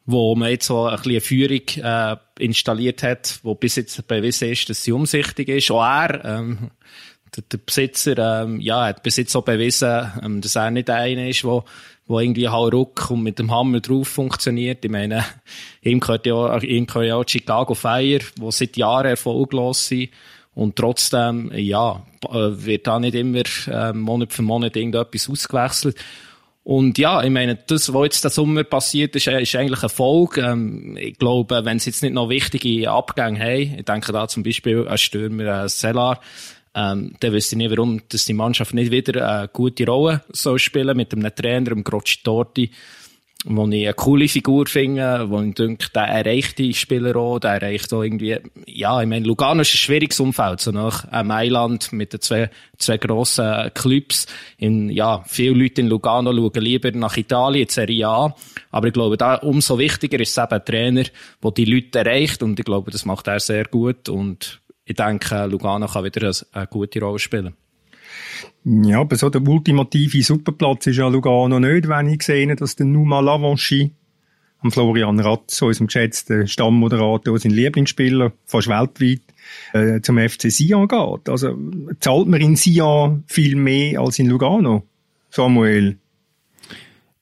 wo man jetzt so ein bisschen eine Führung äh, installiert hat, wo bis jetzt bewiesen ist, dass sie umsichtig ist. Auch er, ähm, der, der Besitzer, ähm, ja, hat bis jetzt auch bewiesen, ähm, dass er nicht einer ist, wo, wo irgendwie Hauruck und mit dem Hammer drauf funktioniert. Ich meine, ihm gehört ja, ihm gehört ja auch Chicago Fire, wo seit Jahren erfolglos sind. Und trotzdem, ja, äh, wird da nicht immer äh, Monat für Monat irgendetwas ausgewechselt. Und ja, ich meine, das, was jetzt der Sommer passiert ist, ist eigentlich ein Erfolg. Ähm, ich glaube, wenn sie jetzt nicht noch wichtige Abgänge haben, ich denke da zum Beispiel an Stürmer, äh, Sellar, ähm, dann wüsste ich nicht, warum dass die Mannschaft nicht wieder eine gute Rolle soll spielen mit einem Trainer, dem Grocci Torti, wo ich eine coole Figur finde, wo ich denke, der erreicht die Spieler auch, der erreicht auch irgendwie, ja, ich meine, Lugano ist ein schwieriges Umfeld, so nach äh, Mailand mit den zwei, zwei grossen Clubs. In, ja, viele Leute in Lugano schauen lieber nach Italien, Serie A. Aber ich glaube, da umso wichtiger ist es eben ein Trainer, der die Leute erreicht und ich glaube, das macht er sehr gut und ich denke, Lugano kann wieder eine, gute Rolle spielen. Ja, aber so der ultimative Superplatz ist ja Lugano nicht, wenn ich sehe, dass der Numa Lavanchy am Florian Ratz, unserem geschätzten Stammmoderator, sein Lieblingsspieler, fast weltweit, äh, zum FC Sion geht. Also zahlt man in Sion viel mehr als in Lugano, Samuel?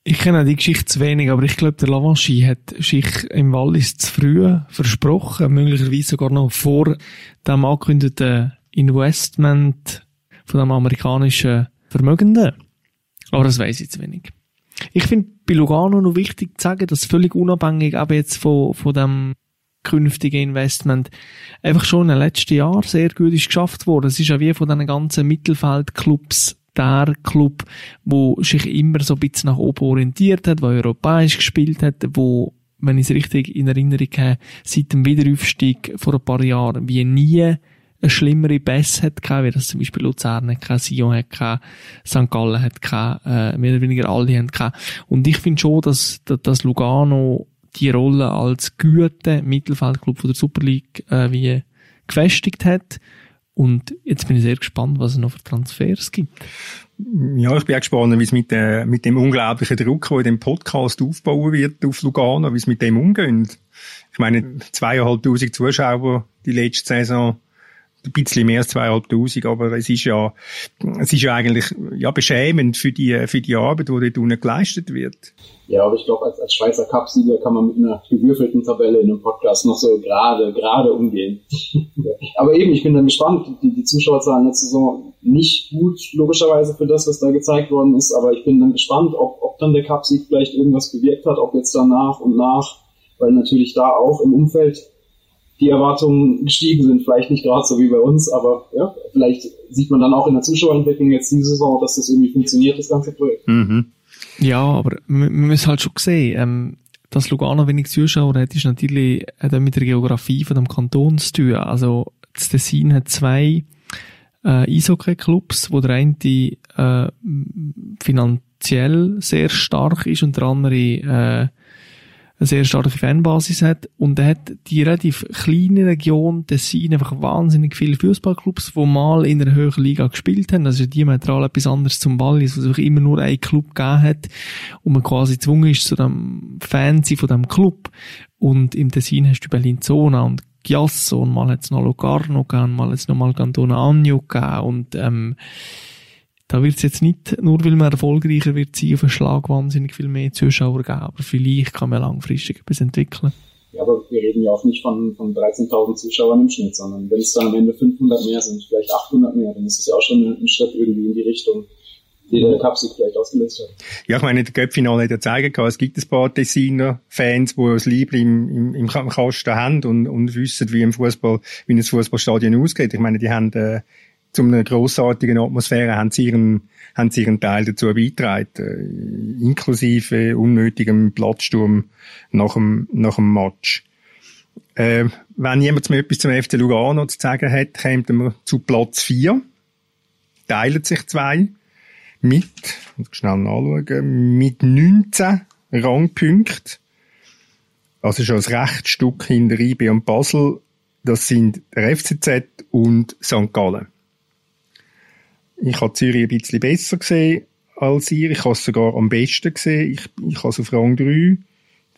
Ich kenne die Geschichte zu wenig, aber ich glaube, der Lavanchy hat sich im Wallis zu früh versprochen, möglicherweise sogar noch vor dem angekündigten Investment von einem amerikanischen Vermögenden. Aber das weiß ich zu wenig. Ich finde bei Lugano noch wichtig zu sagen, dass völlig unabhängig aber jetzt von, von dem künftigen Investment einfach schon in den letzten Jahren sehr gut ist geschafft worden. Es ist ja wie von diesen ganzen Mittelfeldclubs der Club, wo sich immer so ein bisschen nach oben orientiert hat, wo europäisch gespielt hat, wo, wenn ich es richtig in Erinnerung habe, seit dem Wiederaufstieg vor ein paar Jahren wie nie eine schlimmere Bass hat gehabt, wie das zum Beispiel Luzern hat Sion hat St. Gallen hat äh, mehr oder weniger alle haben gehabt. Und ich finde schon, dass, dass Lugano die Rolle als gute Mittelfeldclub der Super League äh, wie gefestigt hat. Und jetzt bin ich sehr gespannt, was es noch für Transfers gibt. Ja, ich bin auch gespannt, wie es mit, der, mit dem unglaublichen Druck, der in dem Podcast aufbauen wird auf Lugano, wie es mit dem umgeht. Ich meine, zweieinhalbtausend Zuschauer die letzte Saison ein bisschen mehr als zweieinhalbtausend, aber es ist ja, es ist ja eigentlich, ja, beschämend für die, für die Arbeit, die dort unten geleistet wird. Ja, aber ich glaube, als, als Schweizer Cupsieger kann man mit einer gewürfelten Tabelle in einem Podcast noch so gerade, gerade umgehen. aber eben, ich bin dann gespannt, die, die Zuschauerzahlen letzte Saison nicht gut, logischerweise für das, was da gezeigt worden ist, aber ich bin dann gespannt, ob, ob dann der Cupsieg vielleicht irgendwas bewirkt hat, ob jetzt dann nach und nach, weil natürlich da auch im Umfeld die Erwartungen gestiegen sind. Vielleicht nicht gerade so wie bei uns, aber ja, vielleicht sieht man dann auch in der Zuschauerentwicklung jetzt diese Saison, dass das irgendwie funktioniert, das ganze Projekt. Mhm. Ja, aber wir müssen halt schon sehen, ähm, dass Lugano wenig Zuschauer hat, ist natürlich hat mit der Geografie von dem Kanton zu tun. Also das Tessin hat zwei äh, Eishockey-Clubs, wo der eine äh, finanziell sehr stark ist und der andere äh, eine sehr starke Fanbasis hat und er hat die relativ kleine Region Tessin einfach wahnsinnig viele Fußballclubs, die mal in einer höheren Liga gespielt haben. Das ist ja diametral etwas anderes zum Wallis, wo es immer nur einen Club gegeben hat und man quasi gezwungen ist zu dem Fan von dem Club. Und im Tessin hast du Bellinzona und Giasso und mal hat es noch Locarno gegeben, mal hat es noch mal Cantona Agno gegeben und ähm, da wird es jetzt nicht, nur weil man erfolgreicher wird sein, auf einen Schlag wahnsinnig viel mehr Zuschauer geben, aber vielleicht kann man langfristig etwas entwickeln. Ja, aber wir reden ja auch nicht von, von 13.000 Zuschauern im Schnitt, sondern wenn es dann am Ende 500 mehr sind, vielleicht 800 mehr, dann ist es ja auch schon ein Schritt irgendwie in die Richtung, die der Cup sich vielleicht ausgelöst hat. Ja, ich meine, der Göppfinale hat ja zeigen es gibt ein paar Designer-Fans, die das Liebling im, im, im Kasten haben und, und wissen, wie im Fußball, wie ein Fußballstadion ausgeht. Ich meine, die haben, äh, zu einer grossartigen Atmosphäre haben sie ihren, haben sie ihren Teil dazu beigetragen, äh, inklusive unnötigem Platzsturm nach dem, nach dem Match. Äh, wenn jemand mir etwas zum FC Lugano zu sagen hat, kommt wir zu Platz 4. Teilen sich zwei. Mit, schnell nachschauen, mit 19 Rangpunkten. Also schon ein Rechtsstück hinter IB und Basel. Das sind der FCZ und St. Gallen. Ich habe Zürich ein bisschen besser gesehen als ihr. Ich habe es sogar am besten gesehen. Ich, ich habe es auf Rang 3.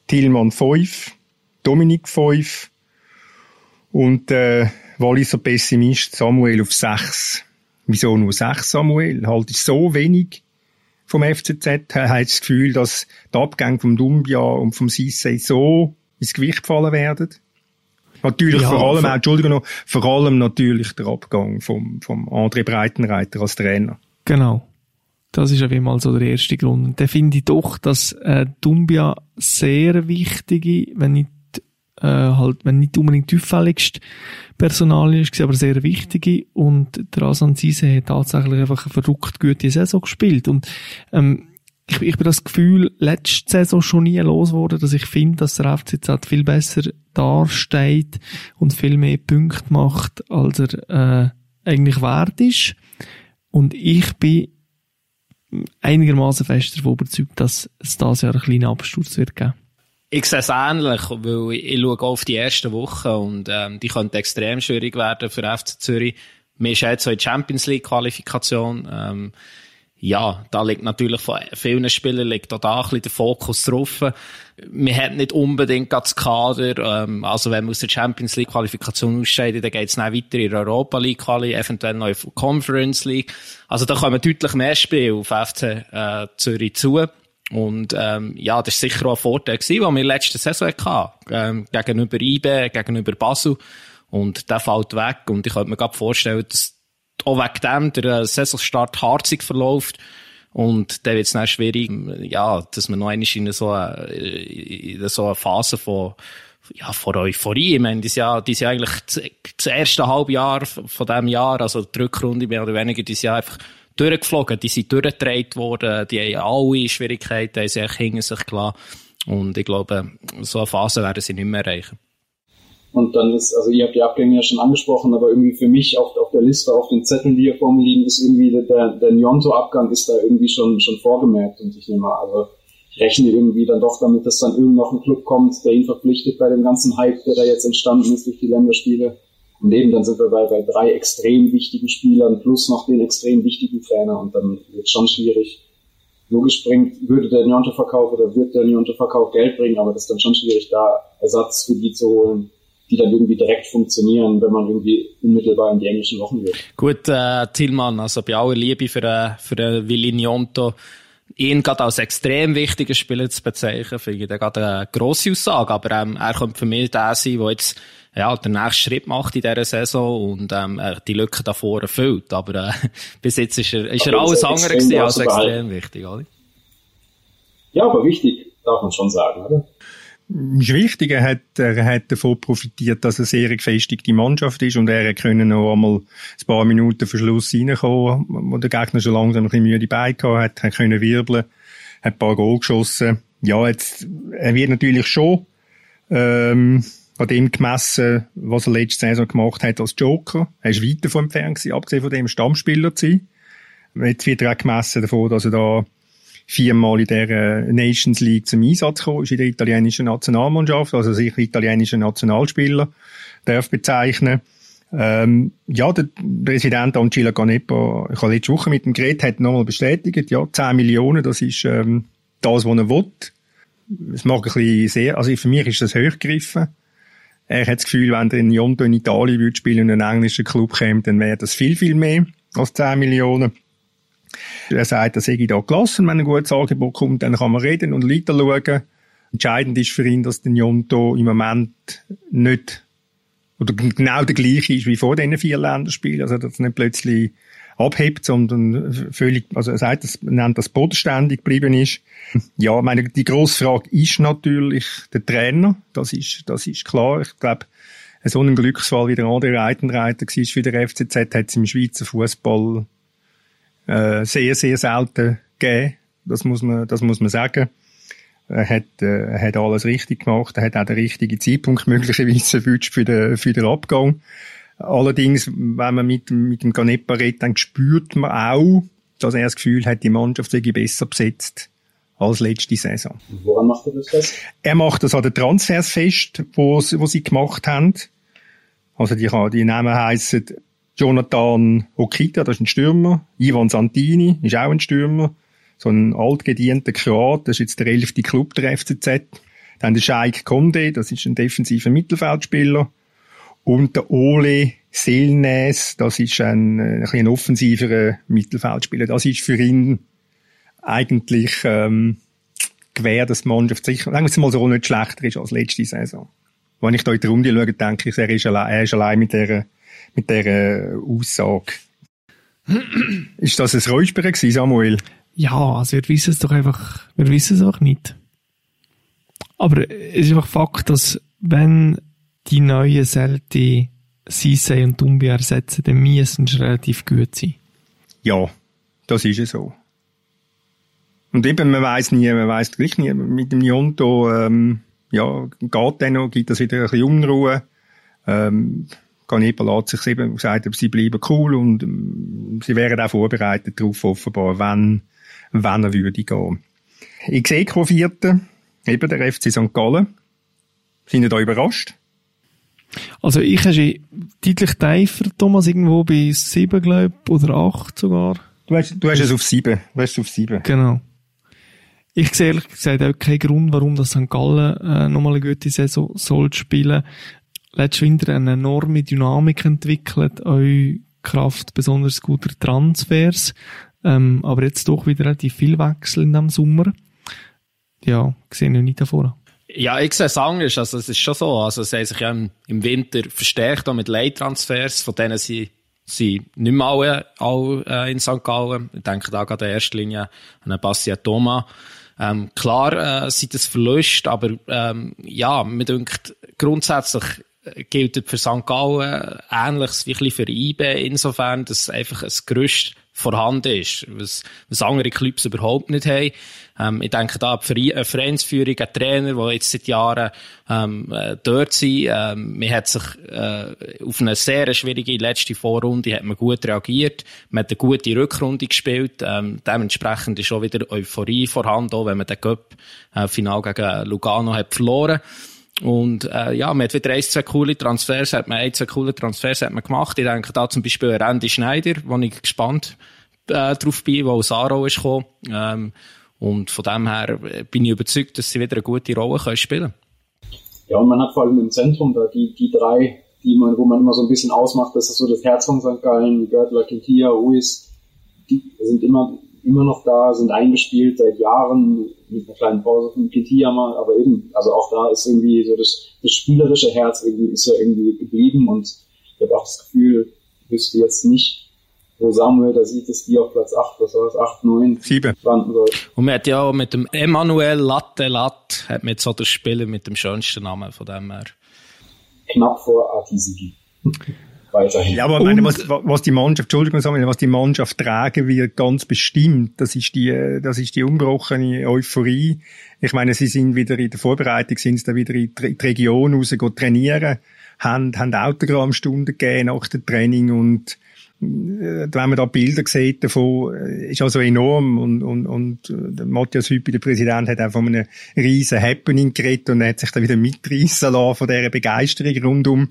Tillmann 5. Dominik 5. Und äh, Walliser Pessimist Samuel auf 6. Wieso nur 6 Samuel? Halt ist so wenig vom FCZ. Er hat das Gefühl, dass die Abgänge vom Dumbia und vom Sissé so ins Gewicht fallen werden. Natürlich ja, vor allem, auch, Entschuldigung noch, vor allem natürlich der Abgang vom, vom André Breitenreiter als Trainer. Genau. Das ist auf jeden Fall so der erste Grund. Und da finde ich doch, dass äh, Dumbia sehr wichtige, wenn nicht äh, halt, wenn nicht unbedingt die auffälligste Personalie ist, aber sehr wichtige. Und der Asan Sise hat tatsächlich einfach eine verrückt gute Saison gespielt. Und ähm, ich, ich bin das Gefühl letzte Saison schon nie losgeworden, dass ich finde, dass der FCZ viel besser dasteht und viel mehr Punkte macht, als er äh, eigentlich wert ist. Und ich bin einigermaßen fest davon überzeugt, dass es dieses Jahr einen kleinen Absturz wird geben. Ich sehe es ähnlich, weil ich, ich schaue auf die ersten Wochen und ähm, die könnte extrem schwierig werden für FC Zürich. Wir sind jetzt so in Champions League Qualifikation. Ähm, ja, da liegt natürlich von vielen Spielern liegt auch da ein bisschen der Fokus drauf. Wir haben nicht unbedingt das Kader, ähm, also wenn man aus der Champions League Qualifikation ausscheidet, dann geht es dann weiter in der Europa League Quali, eventuell noch in der Conference League. Also da kommen deutlich mehr Spiele auf FC äh, Zürich zu. Und ähm, ja, das war sicher auch ein Vorteil, gewesen, den wir letzte Saison hatten, ähm, gegenüber IB, gegenüber Basel. Und der fällt weg. Und ich könnte mir gerade vorstellen, dass auch wegen dem der äh, Saisonstart harzig verläuft. Und dann wird es dann schwierig, ja, dass man noch einmal in so eine, in so eine Phase von, ja, von Euphorie. Ich meine, das Jahr, das Jahr eigentlich das erste Halbjahr von diesem Jahr, also die Rückrunde mehr oder weniger dieses Jahr einfach durchgeflogen. Die sind durchgedreht worden, die haben alle Schwierigkeiten, haben sich hinter sich gelassen. Und ich glaube, so eine Phase werden sie nicht mehr erreichen. Und dann ist, also ihr habt die Abgänge ja schon angesprochen, aber irgendwie für mich auf, auf der Liste, auf den Zetteln, die hier vor mir liegen, ist irgendwie der, der Nyonto-Abgang ist da irgendwie schon, schon vorgemerkt. Und ich nehme also ich rechne irgendwie dann doch damit, dass dann irgend noch ein Club kommt, der ihn verpflichtet bei dem ganzen Hype, der da jetzt entstanden ist durch die Länderspiele. Und eben dann sind wir bei, bei drei extrem wichtigen Spielern plus noch den extrem wichtigen Trainer und dann wird es schon schwierig. Logisch bringt, würde der Nyonto-Verkauf oder wird der Nyonto-Verkauf Geld bringen, aber das ist dann schon schwierig, da Ersatz für die zu holen die dann irgendwie direkt funktionieren, wenn man irgendwie unmittelbar in die englischen Wochen wird. Gut, äh, Tillmann, also bei aller Liebe für, äh, für äh, Willi Njonto, ihn gerade als extrem wichtigen Spieler zu bezeichnen, finde ich da gerade eine grosse Aussage, aber ähm, er könnte für mich der sein, der jetzt ja, den nächsten Schritt macht in dieser Saison und ähm, die Lücke davor erfüllt. Aber äh, bis jetzt ist er, ist er alles andere gewesen als extrem wichtig, oder? Ja, aber wichtig, darf man schon sagen, oder? Ist wichtig, er hat, er hat davon profitiert, dass er sehr gefestigte Mannschaft ist und er können noch einmal ein paar Minuten vor Schluss reinkommen, wo der Gegner schon langsam ein bisschen müde Beine hat, hat können wirbeln, hat ein paar Goal geschossen. Ja, jetzt, er wird natürlich schon, ähm, an dem gemessen, was er letzte Saison gemacht hat als Joker. Er ist weiter vom entfernt gewesen, abgesehen von dem Stammspieler zu sein. Jetzt wird er auch gemessen davon, dass er da viermal in der Nations League zum Einsatz gekommen ist in der italienischen Nationalmannschaft, also sich italienischer Nationalspieler darf bezeichnen. Ähm, ja, der Präsident Angela Canepa, ich habe letzte Woche mit ihm geredet, hat nochmal bestätigt, ja, 10 Millionen, das ist ähm, das, was er will. Es mag ein bisschen sehr, also für mich ist das hochgegriffen. Er hat das Gefühl, wenn der in Jonto in Italien würde spielen und ein englischer Club käme, dann wäre das viel, viel mehr als 10 Millionen. Er sagt, das sei da gelassen, wenn ein gutes Angebot kommt, dann kann man reden und weiter schauen. Entscheidend ist für ihn, dass der Jonto im Moment nicht oder genau der gleiche ist wie vor diesen vier Länderspielen. Also, dass es nicht plötzlich abhebt, sondern völlig, also er sagt, er nennt das bodenständig geblieben ist. Ja, meine, die grosse Frage ist natürlich der Trainer. Das ist, das ist klar. Ich glaube, so ein Glücksfall wie der andere Reitenreiter war für den FCZ, hat es im Schweizer Fußball äh, sehr, sehr selten gegeben. Das muss man, das muss man sagen. Er hat, äh, er hat alles richtig gemacht. Er hat auch den richtigen Zeitpunkt möglicherweise erwünscht für den, für den Abgang. Allerdings, wenn man mit, mit dem Ganepa redet, dann spürt man auch, dass er das Gefühl hat, die Mannschaft sei besser besetzt als letzte Saison. Woran macht er das fest? Er macht das an den Transfers fest, wo, wo sie gemacht haben. Also die, die Namen heissen Jonathan Okita, das ist ein Stürmer. Ivan Santini ist auch ein Stürmer. So ein altgedienter Kroat, das ist jetzt der elfte Club der FCZ. Dann der Sheikh Konde, das ist ein defensiver Mittelfeldspieler. Und der Ole Selnes, das ist ein, ein, ein offensiver Mittelfeldspieler. Das ist für ihn eigentlich ähm, gewähr, dass die Mannschaft sicher, sagen wir mal so, nicht schlechter ist als letzte Saison. Wenn ich da in die Runde schaue, denke ich, er ist allein, er ist allein mit dieser mit dieser Aussage. ist das ein Räusper gewesen, Samuel? Ja, also wir wissen es doch einfach, wir wissen es auch nicht. Aber es ist einfach Fakt, dass wenn die neuen Selte Sisei und Dumbi ersetzen, dann müssen sie relativ gut sein. Ja, das ist es so. Und eben, man weiß nie, man weiß gleich nie, mit dem Jonto, ähm, ja, geht dann noch, gibt das wieder ein bisschen Unruhe. Ähm, Canepa lässt sich eben gesagt, sie bleiben cool und ähm, sie wären auch vorbereitet darauf, offenbar, wenn, wenn er würde gehen. Ich sehe Vierten, eben der FC St. Gallen. Sind ihr da überrascht? Also ich habe deutlich tiefer, Thomas, irgendwo bei sieben, glaube ich, oder acht sogar. Du hast, du hast es auf sieben. Du hast es auf sieben. Genau. Ich sehe ehrlich gesagt auch keinen Grund, warum das St. Gallen äh, nochmal eine gute Saison soll spielen letztes Winter eine enorme Dynamik entwickelt, eure Kraft besonders guter Transfers, ähm, aber jetzt doch wieder relativ viel Wechsel in diesem Sommer. Ja, sehe ich nicht davor. Ja, ich sehe es anders. Also, es ist schon so. Also, sie haben sich ja im, Winter verstärkt auch mit Leittransfers, von denen sie, sie nicht mehr alle, alle äh, in St. Gallen. Ich denke da gerade in erster Linie an Bastia Thomas. Ähm, klar äh, sind das Verluste, aber ähm, ja, mir denkt grundsätzlich gilt für St. Gallen ähnliches wie für IBE insofern, dass einfach ein Gerüst vorhanden ist, was, was andere Clubs überhaupt nicht haben. Ähm, ich denke da eine Vereinsführung, ein Trainer, der jetzt seit Jahren ähm, äh, dort sind. Ähm, man hat sich äh, auf eine sehr schwierige letzte Vorrunde hat man gut reagiert. Man hat eine gute Rückrunde gespielt. Ähm, dementsprechend ist auch wieder Euphorie vorhanden, auch wenn man den Cup-Final äh, gegen Lugano hat verloren hat. Und äh, ja, man hat wieder ein, zwei coole Transfers, hat man ein, zwei coole Transfers hat man gemacht. Ich denke da zum Beispiel an Randy Schneider, wo ich gespannt äh, drauf bin, wo aus Aro ist gekommen. Ähm, und von dem her bin ich überzeugt, dass sie wieder eine gute Rolle können spielen Ja, und man hat vor allem im Zentrum da die, die drei, die man, wo man immer so ein bisschen ausmacht, das ist so das Herz von St. Gallen, Görtler, Quintia, Ruiz, die sind immer, immer noch da, sind eingespielt seit Jahren, mit einer kleinen Pause von Quintia mal, aber eben, also auch da ist irgendwie so das, das spielerische Herz irgendwie, ist ja irgendwie geblieben und ich habe auch das Gefühl, wüsste jetzt nicht, wo Samuel, da sieht es die auf Platz 8, was war das, 8, 9, 7 landen soll. Und man hat ja auch mit dem Emanuel Latte Latte, hat man jetzt so den Spieler mit dem schönsten Namen von dem her. Knapp vor Artisigi. Weiterhin. Ja, aber ich meine, was, was die Mannschaft, Entschuldigung, Samuel, was die Mannschaft tragen wird, ganz bestimmt, das ist die, das ist die ungebrochene Euphorie. Ich meine, sie sind wieder in der Vorbereitung, sind sie da wieder in die Region raus trainieren, haben, haben Autogrammstunden gegeben nach dem Training und wenn man da Bilder sieht davon, äh, ist also enorm und, und, und äh, Matthias Hüppi, der Präsident, hat auch von einem riesen Happening geredet und hat sich da wieder mitreissen lassen von dieser Begeisterung rund um,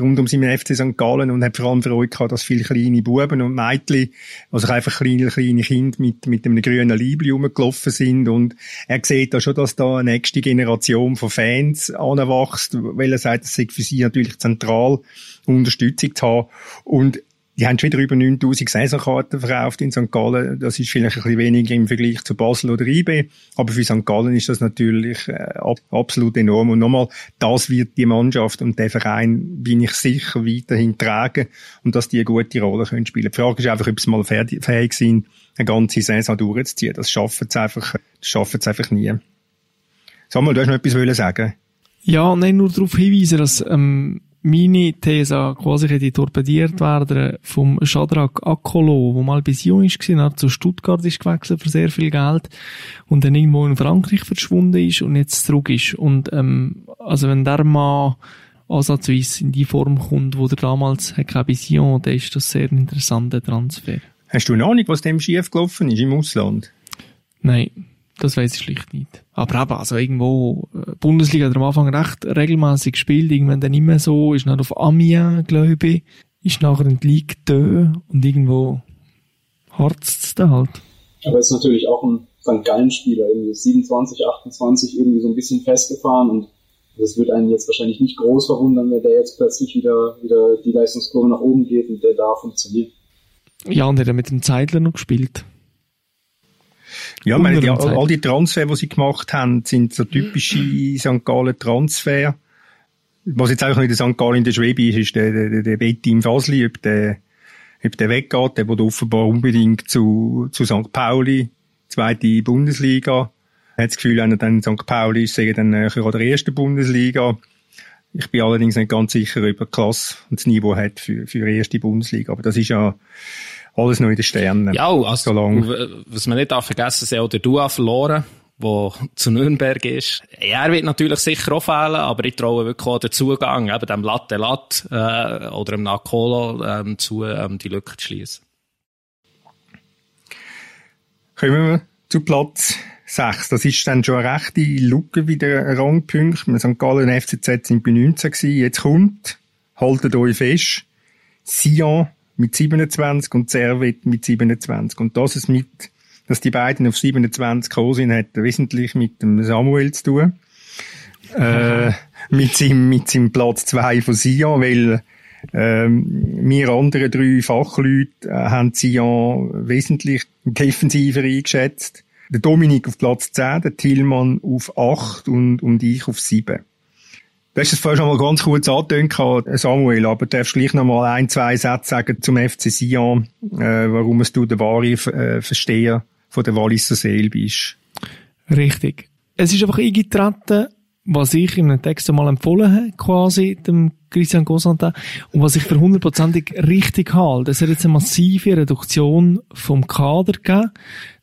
rund um seinen FC St. Gallen und hat vor allem Freude gehabt, dass viele kleine Buben und Mädchen, also einfach kleine, kleine Kinder mit, mit einem grünen Liebli rumgelaufen sind und er sieht da schon, dass da eine nächste Generation von Fans anwächst, weil er sagt, es sei für sie natürlich zentral, Unterstützung zu haben und die haben schon wieder über 9000 Saisonkarten verkauft in St. Gallen. Das ist vielleicht ein bisschen weniger im Vergleich zu Basel oder IB. Aber für St. Gallen ist das natürlich äh, ab, absolut enorm. Und nochmal, das wird die Mannschaft und der Verein, bin ich sicher, weiterhin tragen und dass die eine gute Rolle können spielen. Die Frage ist einfach, ob sie mal fähig sind, eine ganze Saison durchzuziehen. Das schaffen sie einfach, das schaffen sie einfach nie. Samuel, du hast noch etwas sagen Ja, nein, nur darauf hinweisen, dass ähm, meine These quasi hätte torpediert werden vom Shadrach Akolo, wo mal bis jung ist gewesen, zu Stuttgart ist gewechselt für sehr viel Geld und dann irgendwo in Frankreich verschwunden ist und jetzt zurück ist. Und, ähm, also wenn der mal ansatzweise in die Form kommt, wo der damals hatte, Vision, dann ist das sehr ein interessanter Transfer. Hast du eine Ahnung, was dem schief gelaufen ist im Ausland? Nein. Das weiß ich schlicht nicht. Aber eben, also irgendwo, äh, Bundesliga hat am Anfang recht regelmäßig gespielt, irgendwann dann nicht mehr so, ist nicht auf Amiens, glaube ich, ist nachher in die Ligue 2 und irgendwo harzt es da halt. Aber ist natürlich auch ein St. Gallen-Spieler, irgendwie 27, 28, irgendwie so ein bisschen festgefahren und das wird einen jetzt wahrscheinlich nicht groß verwundern, wenn der jetzt plötzlich wieder, wieder die Leistungskurve nach oben geht und der da funktioniert. Ja, und der hat mit dem Zeitler noch gespielt. Ja, meine, die, all die Transfer, die sie gemacht haben, sind so typische St. Gallen Transfer. Was jetzt auch noch in der St. Gallen in der Schwebe ist, ist der, der, der Betty im Fasli, ob der, ob der weggeht, der wurde offenbar unbedingt zu, zu St. Pauli, zweite Bundesliga. Er hat das Gefühl, wenn er dann in St. Pauli ist, sei dann näher an der ersten Bundesliga. Ich bin allerdings nicht ganz sicher, ob er Klasse und das Niveau hat für, für die erste Bundesliga. Aber das ist ja, alles noch in den Sternen. Ja, also, was man nicht darf vergessen, ist auch der Dua verloren, der zu Nürnberg ist. Er wird natürlich sicher auch fehlen, aber ich traue wirklich auch den Zugang, eben dem Latte Latte, äh, oder dem Nakolo, ähm, zu, ähm, die Lücke zu schließen. Kommen wir zu Platz 6. Das ist dann schon eine rechte Lücke wieder ein Rangpunkt. Wir St. Gallen und FCZ sind bei 19 gewesen. Jetzt kommt, haltet euch fest, Sion mit 27 und Servet mit 27. Und das ist mit, dass die beiden auf 27 gekommen sind, hat wesentlich mit dem Samuel zu tun. äh, mit seinem, mit seinem Platz 2 von Sion, weil, ähm, wir anderen drei Fachleute äh, haben Sion wesentlich defensiver eingeschätzt. Der Dominik auf Platz 10, der Tillmann auf 8 und, und ich auf 7. Du hast es vorhin schon mal ganz kurz angetönt, Samuel, aber du darfst gleich noch mal ein, zwei Sätze sagen zum FC Sion, äh, warum es du der wahre äh, Versteher von der Walliser Seele bist. Richtig. Es ist einfach eingetreten, was ich in einem Text einmal empfohlen habe, quasi, dem Christian Gosantin, und was ich für hundertprozentig richtig halte. Es hat jetzt eine massive Reduktion vom Kader gegeben.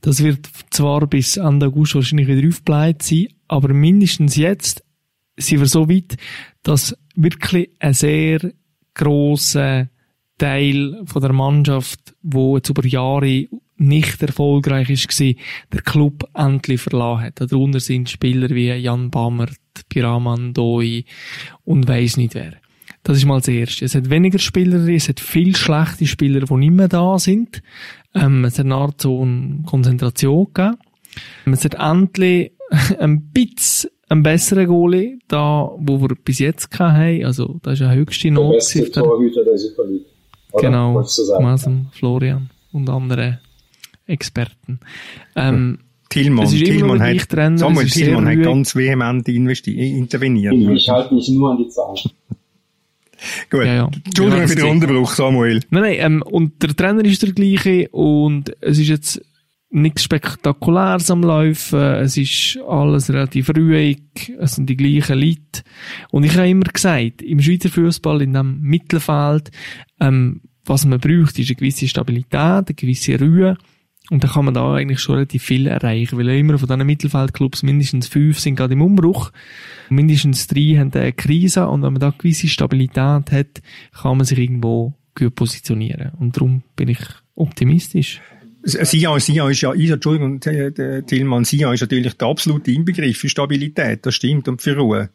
Das wird zwar bis Ende August wahrscheinlich wieder aufgebleibt sein, aber mindestens jetzt sind wir so weit, dass wirklich ein sehr grosser Teil von der Mannschaft, wo jetzt über Jahre nicht erfolgreich ist, war, der Club endlich verlassen hat. Darunter sind Spieler wie Jan Bammert, Piraman Doi und weiss nicht wer. Das ist mal das Erste. Es hat weniger Spieler, es hat viel schlechte Spieler, die nicht mehr da sind. Ähm, es hat eine Art so eine Konzentration gegeben. Es hat endlich ein bisschen einen besseren Goalie, da, wo wir bis jetzt haben. Also, da ist eine höchste Not. Der beste Torhüter der Super League. Genau, gemeinsam Florian und andere Experten. Ähm, Tillmann, Tillmann hat, Trainer, Samuel Tillmann hat ganz vehement interveniert. Ich halte mich nur an die Zahlen. Gut. Ja, ja. Entschuldigung für den Unterbruch, Samuel. Nein, nein, ähm, und der Trainer ist der gleiche und es ist jetzt nichts Spektakuläres am Laufen, es ist alles relativ ruhig, es sind die gleichen Leute. Und ich habe immer gesagt, im Schweizer Fußball, in dem Mittelfeld, ähm, was man braucht, ist eine gewisse Stabilität, eine gewisse Ruhe. Und dann kann man da eigentlich schon relativ viel erreichen, weil immer von diesen Mittelfeldclubs mindestens fünf sind gerade im Umbruch. Mindestens drei haben eine Krise und wenn man da eine gewisse Stabilität hat, kann man sich irgendwo gut positionieren. Und darum bin ich optimistisch. Sia, Sia ist ja, Entschuldigung, Tillmann, Sia ist natürlich der absolute Inbegriff für Stabilität, das stimmt, und für Ruhe.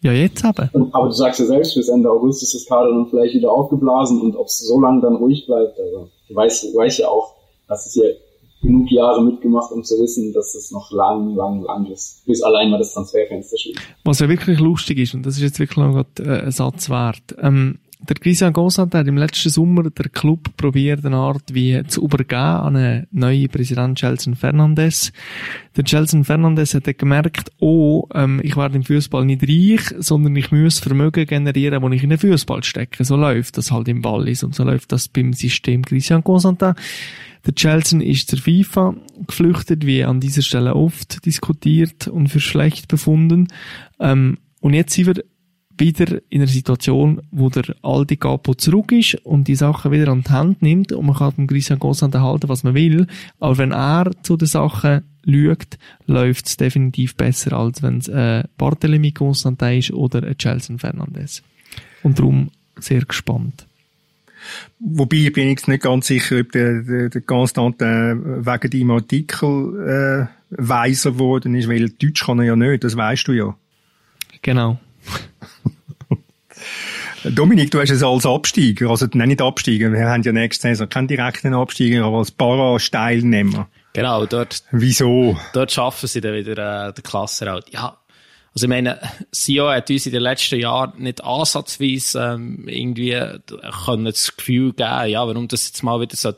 Ja, jetzt aber. Aber du sagst ja selbst, bis Ende August ist das Kader dann vielleicht wieder aufgeblasen und ob es so lange dann ruhig bleibt, also, du weißt, du weißt ja auch, dass es ja genug Jahre mitgemacht, um zu wissen, dass es noch lang, lang, lang ist, bis allein mal das Transferfenster schließt. Was ja wirklich lustig ist, und das ist jetzt wirklich noch äh, ein Satz wert, ähm, der Christian Gossat hat im letzten Sommer der Club probiert, eine Art wie zu übergeben an einen neuen Präsident Gelson Fernandes. Der Gelson Fernandes hat gemerkt, oh, ähm, ich werde im Fußball nicht reich, sondern ich muss Vermögen generieren, wo ich in den Fußball stecke. So läuft das halt im Wallis und so läuft das beim System Christian Constantin. Der Chelsea ist zur FIFA geflüchtet, wie an dieser Stelle oft diskutiert und für schlecht befunden. Ähm, und jetzt sind wir wieder in einer Situation, wo der alte Capo zurück ist und die Sachen wieder an die Hand nimmt und man kann dem Christian Gossan halten, was man will. Aber wenn er zu den Sachen schaut, läuft es definitiv besser, als wenn es äh, Barthélemy Constantin ist oder ein Chelsea Fernandes. Und darum sehr gespannt. Wobei ich bin jetzt nicht ganz sicher, ob der, der, der Constantin wegen deinem Artikel äh, weiser geworden ist, weil Deutsch kann er ja nicht, das weißt du ja. Genau. Dominik, du hast es als Absteiger, also nicht Absteiger, wir haben ja nächste Saison keinen direkten Absteiger, aber als Para-Steilnehmer. Genau, dort. Wieso? Dort schaffen sie dann wieder äh, den Klassenralt. Ja, also ich meine, Sio hat uns in den letzten Jahren nicht ansatzweise ähm, irgendwie können das Gefühl geben, ja, warum das jetzt mal wieder so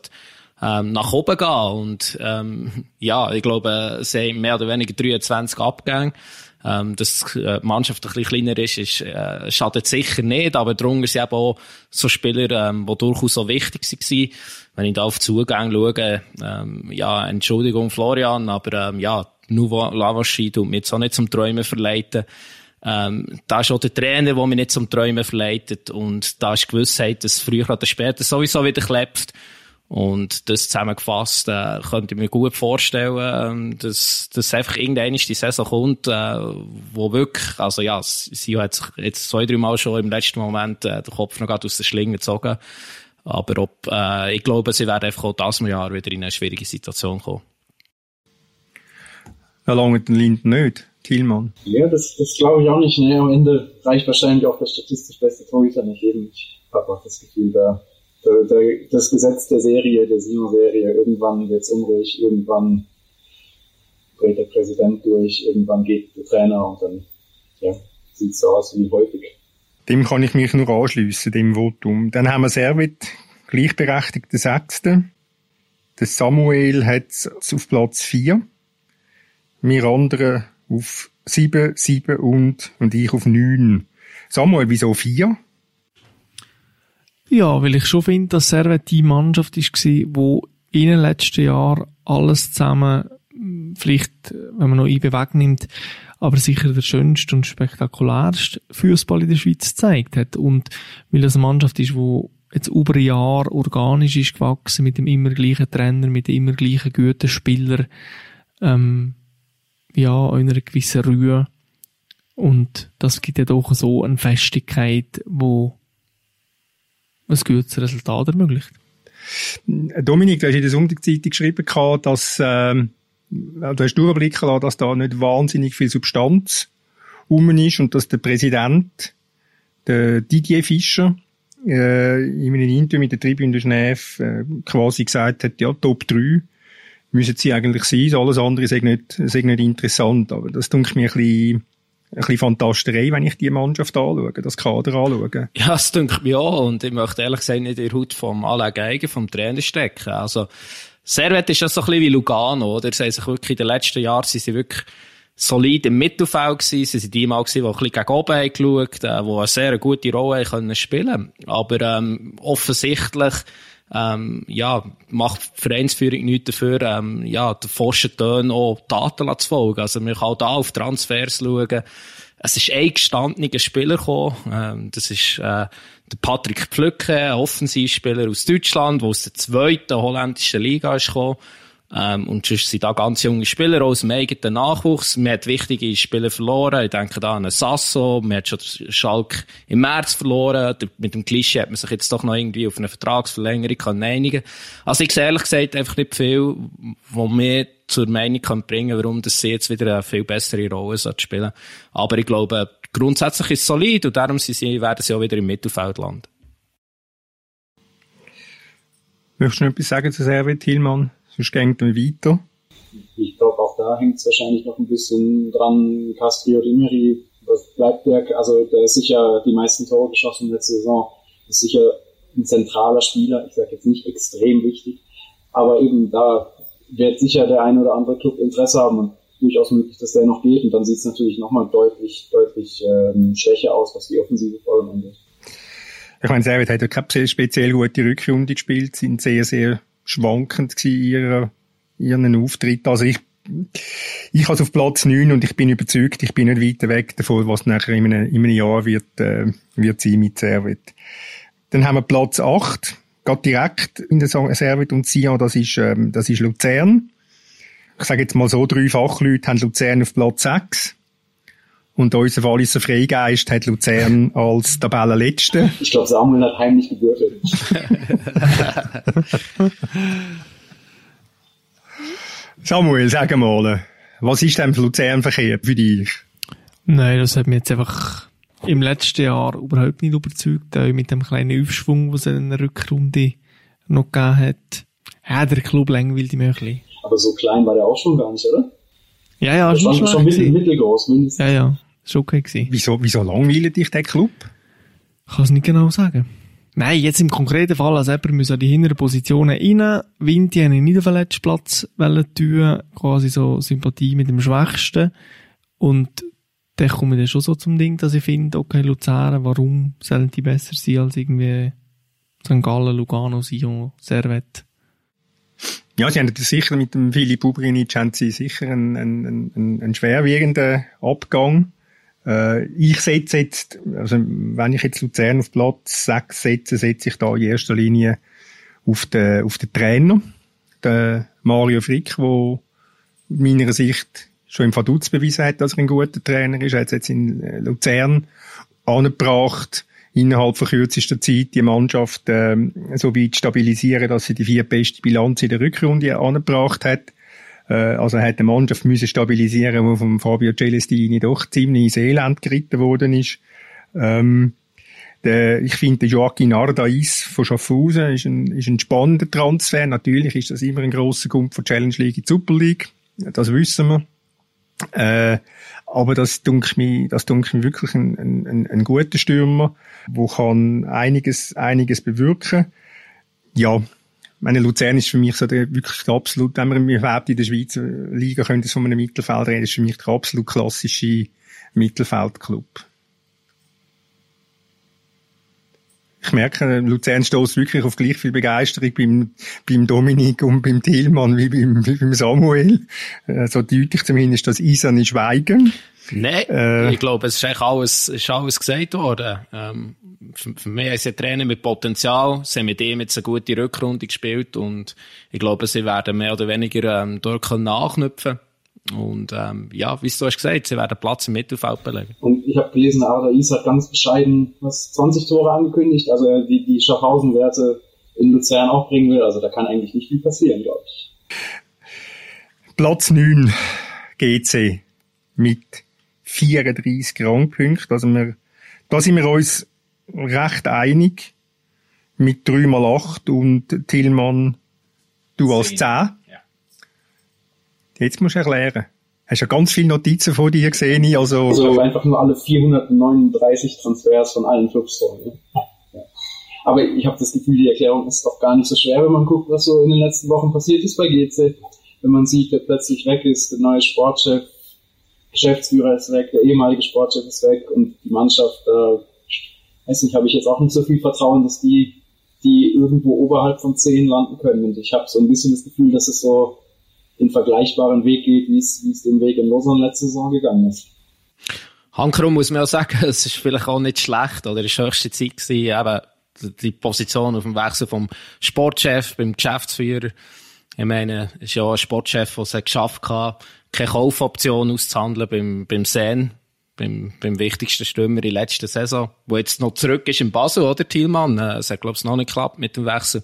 ähm, nach oben gehen und ähm, ja, ich glaube, sie haben mehr oder weniger 23 Abgänge ähm, dass äh, die Mannschaft ein bisschen kleiner ist, ist äh, schadet sicher nicht, aber darunter sind eben auch so Spieler, ähm, die durchaus so wichtig waren. Wenn ich da auf Zugang schaue, ähm, ja, Entschuldigung Florian, aber ähm, ja, Nouveau Lavaschi tut mir jetzt auch nicht zum Träumen verleiten. Ähm, da ist auch der Trainer, der mich nicht zum Träumen verleitet und da ist Gewissheit, dass früher oder später sowieso wieder klebt. Und das zusammengefasst äh, könnte ich mir gut vorstellen, ähm, dass, dass einfach irgendeine die Saison kommt, äh, wo wirklich, also ja, sie hat sich jetzt zwei, drei Mal schon im letzten Moment äh, den Kopf noch gerade aus der Schlinge gezogen. Aber ob, äh, ich glaube, sie werden einfach auch das Jahr wieder in eine schwierige Situation kommen. Ja, lange den Linden nicht, Thielmann. Ja, das, das glaube ich auch nicht. Ne? Am Ende reicht wahrscheinlich auch der statistisch beste Torhüter nicht eben. Ich habe auch das Gefühl, da das Gesetz der Serie, der Sino-Serie, irgendwann wird es unruhig, irgendwann dreht der Präsident durch, irgendwann geht der Trainer und dann ja, sieht es so aus wie häufig. Dem kann ich mich nur anschliessen, dem Votum. Dann haben wir Servet, gleichberechtigte Sechste. Der Samuel hat es auf Platz 4. Wir anderen auf 7, 7 und, und ich auf 9. Samuel, wieso 4? Ja, weil ich schon finde, dass Servet die Mannschaft war, wo in den letzten Jahren alles zusammen, vielleicht, wenn man noch IB wegnimmt, aber sicher der schönste und spektakulärste Fußball in der Schweiz gezeigt hat. Und weil es eine Mannschaft ist, wo jetzt über ein Jahr organisch ist gewachsen, mit dem immer gleichen Trainer, mit dem immer gleichen guten Spieler, ähm, ja, in einer gewissen Ruhe. Und das gibt ja doch so eine Festigkeit, wo ein gutes Resultat ermöglicht. Dominik, du hast in der Sonntagszeitung geschrieben, dass, ähm, du hast durchblicken lassen, dass da nicht wahnsinnig viel Substanz rum ist und dass der Präsident, der Didier Fischer, äh, in einem Interview mit der Tribüne Genève äh, quasi gesagt hat, ja, Top 3 müssen sie eigentlich sein. Alles andere ist nicht, ist nicht interessant. Aber das tut mir ein bisschen, ein bisschen Fantasterei, wenn ich die Mannschaft anschaue, das Kader anschaue. Ja, das denke mir auch. Und ich möchte ehrlich gesagt nicht in der Haut vom Alain Geiger, vom Trainer stecken. Also, Servet ist ja so ein bisschen wie Lugano, oder? Sie haben sich wirklich in den letzten Jahren, sie sind wirklich solid im Mittelfeld gewesen. Sie sind die mal gewesen, die ein bisschen gegen oben haben geschaut, äh, die eine sehr gute Rolle können spielen Aber, ähm, offensichtlich, ähm, ja, macht Vereinsführung nichts dafür, ähm, ja, den forschen Tönen auch Daten zu folgen. Also, man kann auch da auf Transfers schauen. Es ist ein gestandener Spieler gekommen. Ähm, das ist, äh, der Patrick Pflücke, ein Offensivspieler aus Deutschland, der aus der zweiten holländischen Liga ist gekommen. Ähm, und sonst sind da ganz junge Spieler aus dem eigenen Nachwuchs. Man hat wichtige Spieler verloren. Ich denke da an einen Sasso. Man hat schon Schalk im März verloren. Mit dem Klischee hat man sich jetzt doch noch irgendwie auf eine Vertragsverlängerung können einigen Also ich sehe ehrlich gesagt einfach nicht viel, wo mir zur Meinung kann bringen, warum das sie jetzt wieder eine viel bessere Rolle spielen Aber ich glaube, grundsätzlich ist es solid und darum sie, werden sie auch wieder im Mittelfeld landen. Möchtest du noch etwas sagen zu Servet Thielmann? Sonst geht man weiter. Ich glaube, auch da hängt es wahrscheinlich noch ein bisschen dran. Castrio Rimeri, das bleibt der, also der ist sicher die meisten Tore geschossen letzte Saison, ist sicher ein zentraler Spieler. Ich sage jetzt nicht extrem wichtig, aber eben da wird sicher der eine oder andere Club Interesse haben und durchaus möglich, dass der noch geht. Und dann sieht es natürlich nochmal deutlich, deutlich ähm, schwächer aus, was die offensive Folgen angeht. Ich meine, Servet hat ja keine speziell gute Rückrunde gespielt, sind sehr, sehr schwankend gewesen, ihrer, ihren Auftritt. Also ich, ich habe auf Platz 9 und ich bin überzeugt, ich bin nicht weit weg davon, was nachher in einem, in einem Jahr wird, äh, wird sein mit Servet. Dann haben wir Platz 8, gerade direkt in der Servet und Sion, das ist, ähm, das ist Luzern. Ich sage jetzt mal so, drei Fachleute haben Luzern auf Platz 6. Und unser Walliser Freigeist hat Luzern als Tabellenletzte. Ich glaube, Samuel hat heimlich gebürtet. Samuel, sag mal, was ist denn für Luzern verkehrt für dich? Nein, das hat mich jetzt einfach im letzten Jahr überhaupt nicht überzeugt, auch mit dem kleinen Aufschwung, den es in der Rückrunde noch gegeben hat. Ja, der Club langweilt mich ein bisschen. Aber so klein war der auch schon gar nicht, oder? Ja, ja, schon, schon, schon mittel, mittelgroß mindestens. Ja, ja, schon okay gewesen. Wieso, wieso langweilt dich der Club? Ich kann es nicht genau sagen. Nein, jetzt im konkreten Fall, als jemand muss an die hinteren Positionen rein. Vinti habe ich nicht auf den letzten Platz tun, quasi so Sympathie mit dem Schwächsten. Und dann komme ich dann schon so zum Ding, dass ich finde, okay, Luzern, warum sollen die besser sein als irgendwie St. Gallen, Lugano, Sion, Servet? Ja, sie haben sicher mit dem haben sie sicher einen, einen, einen, einen schwerwiegenden Abgang. Äh, ich setze jetzt, also wenn ich jetzt Luzern auf Platz 6 setze, setze ich da in erster Linie auf den, auf den Trainer, den Mario Frick, der meiner Sicht schon im Vaduz bewiesen hat, dass er ein guter Trainer ist. Er hat es jetzt in äh, Luzern angebracht, innerhalb von kürzester Zeit die Mannschaft äh, so weit stabilisieren, dass sie die vier beste Bilanz in der Rückrunde angebracht hat. Äh, also er hat die Mannschaft müssen stabilisieren, wo vom Fabio Celestini doch ziemlich ins Elend geritten worden ist. Ähm, der, ich finde, Joaquin Ardais von Schaffhausen ist ein, ist ein spannender Transfer. Natürlich ist das immer ein grosser Grund von Challenge League in die Super League. Das wissen wir. Äh, aber das dunkelt mir, das dunkelt mir wirklich ein, ein, ein guter Stürmer, wo kann einiges, einiges bewirken. Ja, meine Luzern ist für mich so der wirklich der absolut, wenn man überhaupt in der Schweizer Liga könnte von einem Mittelfeld reden, ist für mich der absolut klassische Mittelfeldclub. Ich merke, Luzern stößt wirklich auf gleich viel Begeisterung beim, beim Dominik und beim Thielmann wie beim, wie beim Samuel. Äh, so deutlich zumindest das Eiserne Schweigen. Nein, äh, ich glaube, es ist eigentlich alles, ist alles gesagt worden. Ähm, für, für mich ist ein Trainer mit Potenzial. Sie haben mit ihm jetzt eine gute Rückrunde gespielt und ich glaube, sie werden mehr oder weniger ähm, dort nachknüpfen und ähm, ja, wie du hast gesagt, sie werden Platz im Mittelfeld belegen. Und ich habe gelesen, Ada Is hat ganz bescheiden was 20 Tore angekündigt, also er die, die Schaffhausen-Werte in Luzern auch bringen will. Also da kann eigentlich nicht viel passieren, glaube ich. Platz 9 GC mit 34 Rangpunkten. Also wir, da sind wir uns recht einig mit 3 mal 8 und Tillmann, du als 10. Jetzt musst du erklären. Hast ja ganz viele Notizen von dir gesehen, also... Also einfach nur alle 439 Transfers von allen Clubs. So, ne? Aber ich habe das Gefühl, die Erklärung ist doch gar nicht so schwer, wenn man guckt, was so in den letzten Wochen passiert ist bei GC. Wenn man sieht, wer plötzlich weg ist, der neue Sportchef, Geschäftsführer ist weg, der ehemalige Sportchef ist weg und die Mannschaft, äh, weiß nicht, habe ich jetzt auch nicht so viel Vertrauen, dass die, die irgendwo oberhalb von 10 landen können. Und ich habe so ein bisschen das Gefühl, dass es so den vergleichbaren Weg geht, wie es, den Weg in Lausanne letzte Saison gegangen ist. Hankrum muss man auch sagen, es ist vielleicht auch nicht schlecht, oder es war höchste Zeit gewesen, eben die Position auf dem Wechsel vom Sportchef beim Geschäftsführer. Ich meine, es ist ja ein Sportchef, der es geschafft hat, keine Kaufoption auszuhandeln beim, beim Sen, beim, beim wichtigsten Stürmer in letzter Saison, wo jetzt noch zurück ist in Basel, oder, Thielmann? Äh, es hat, glaube ich, noch nicht geklappt mit dem Wechsel.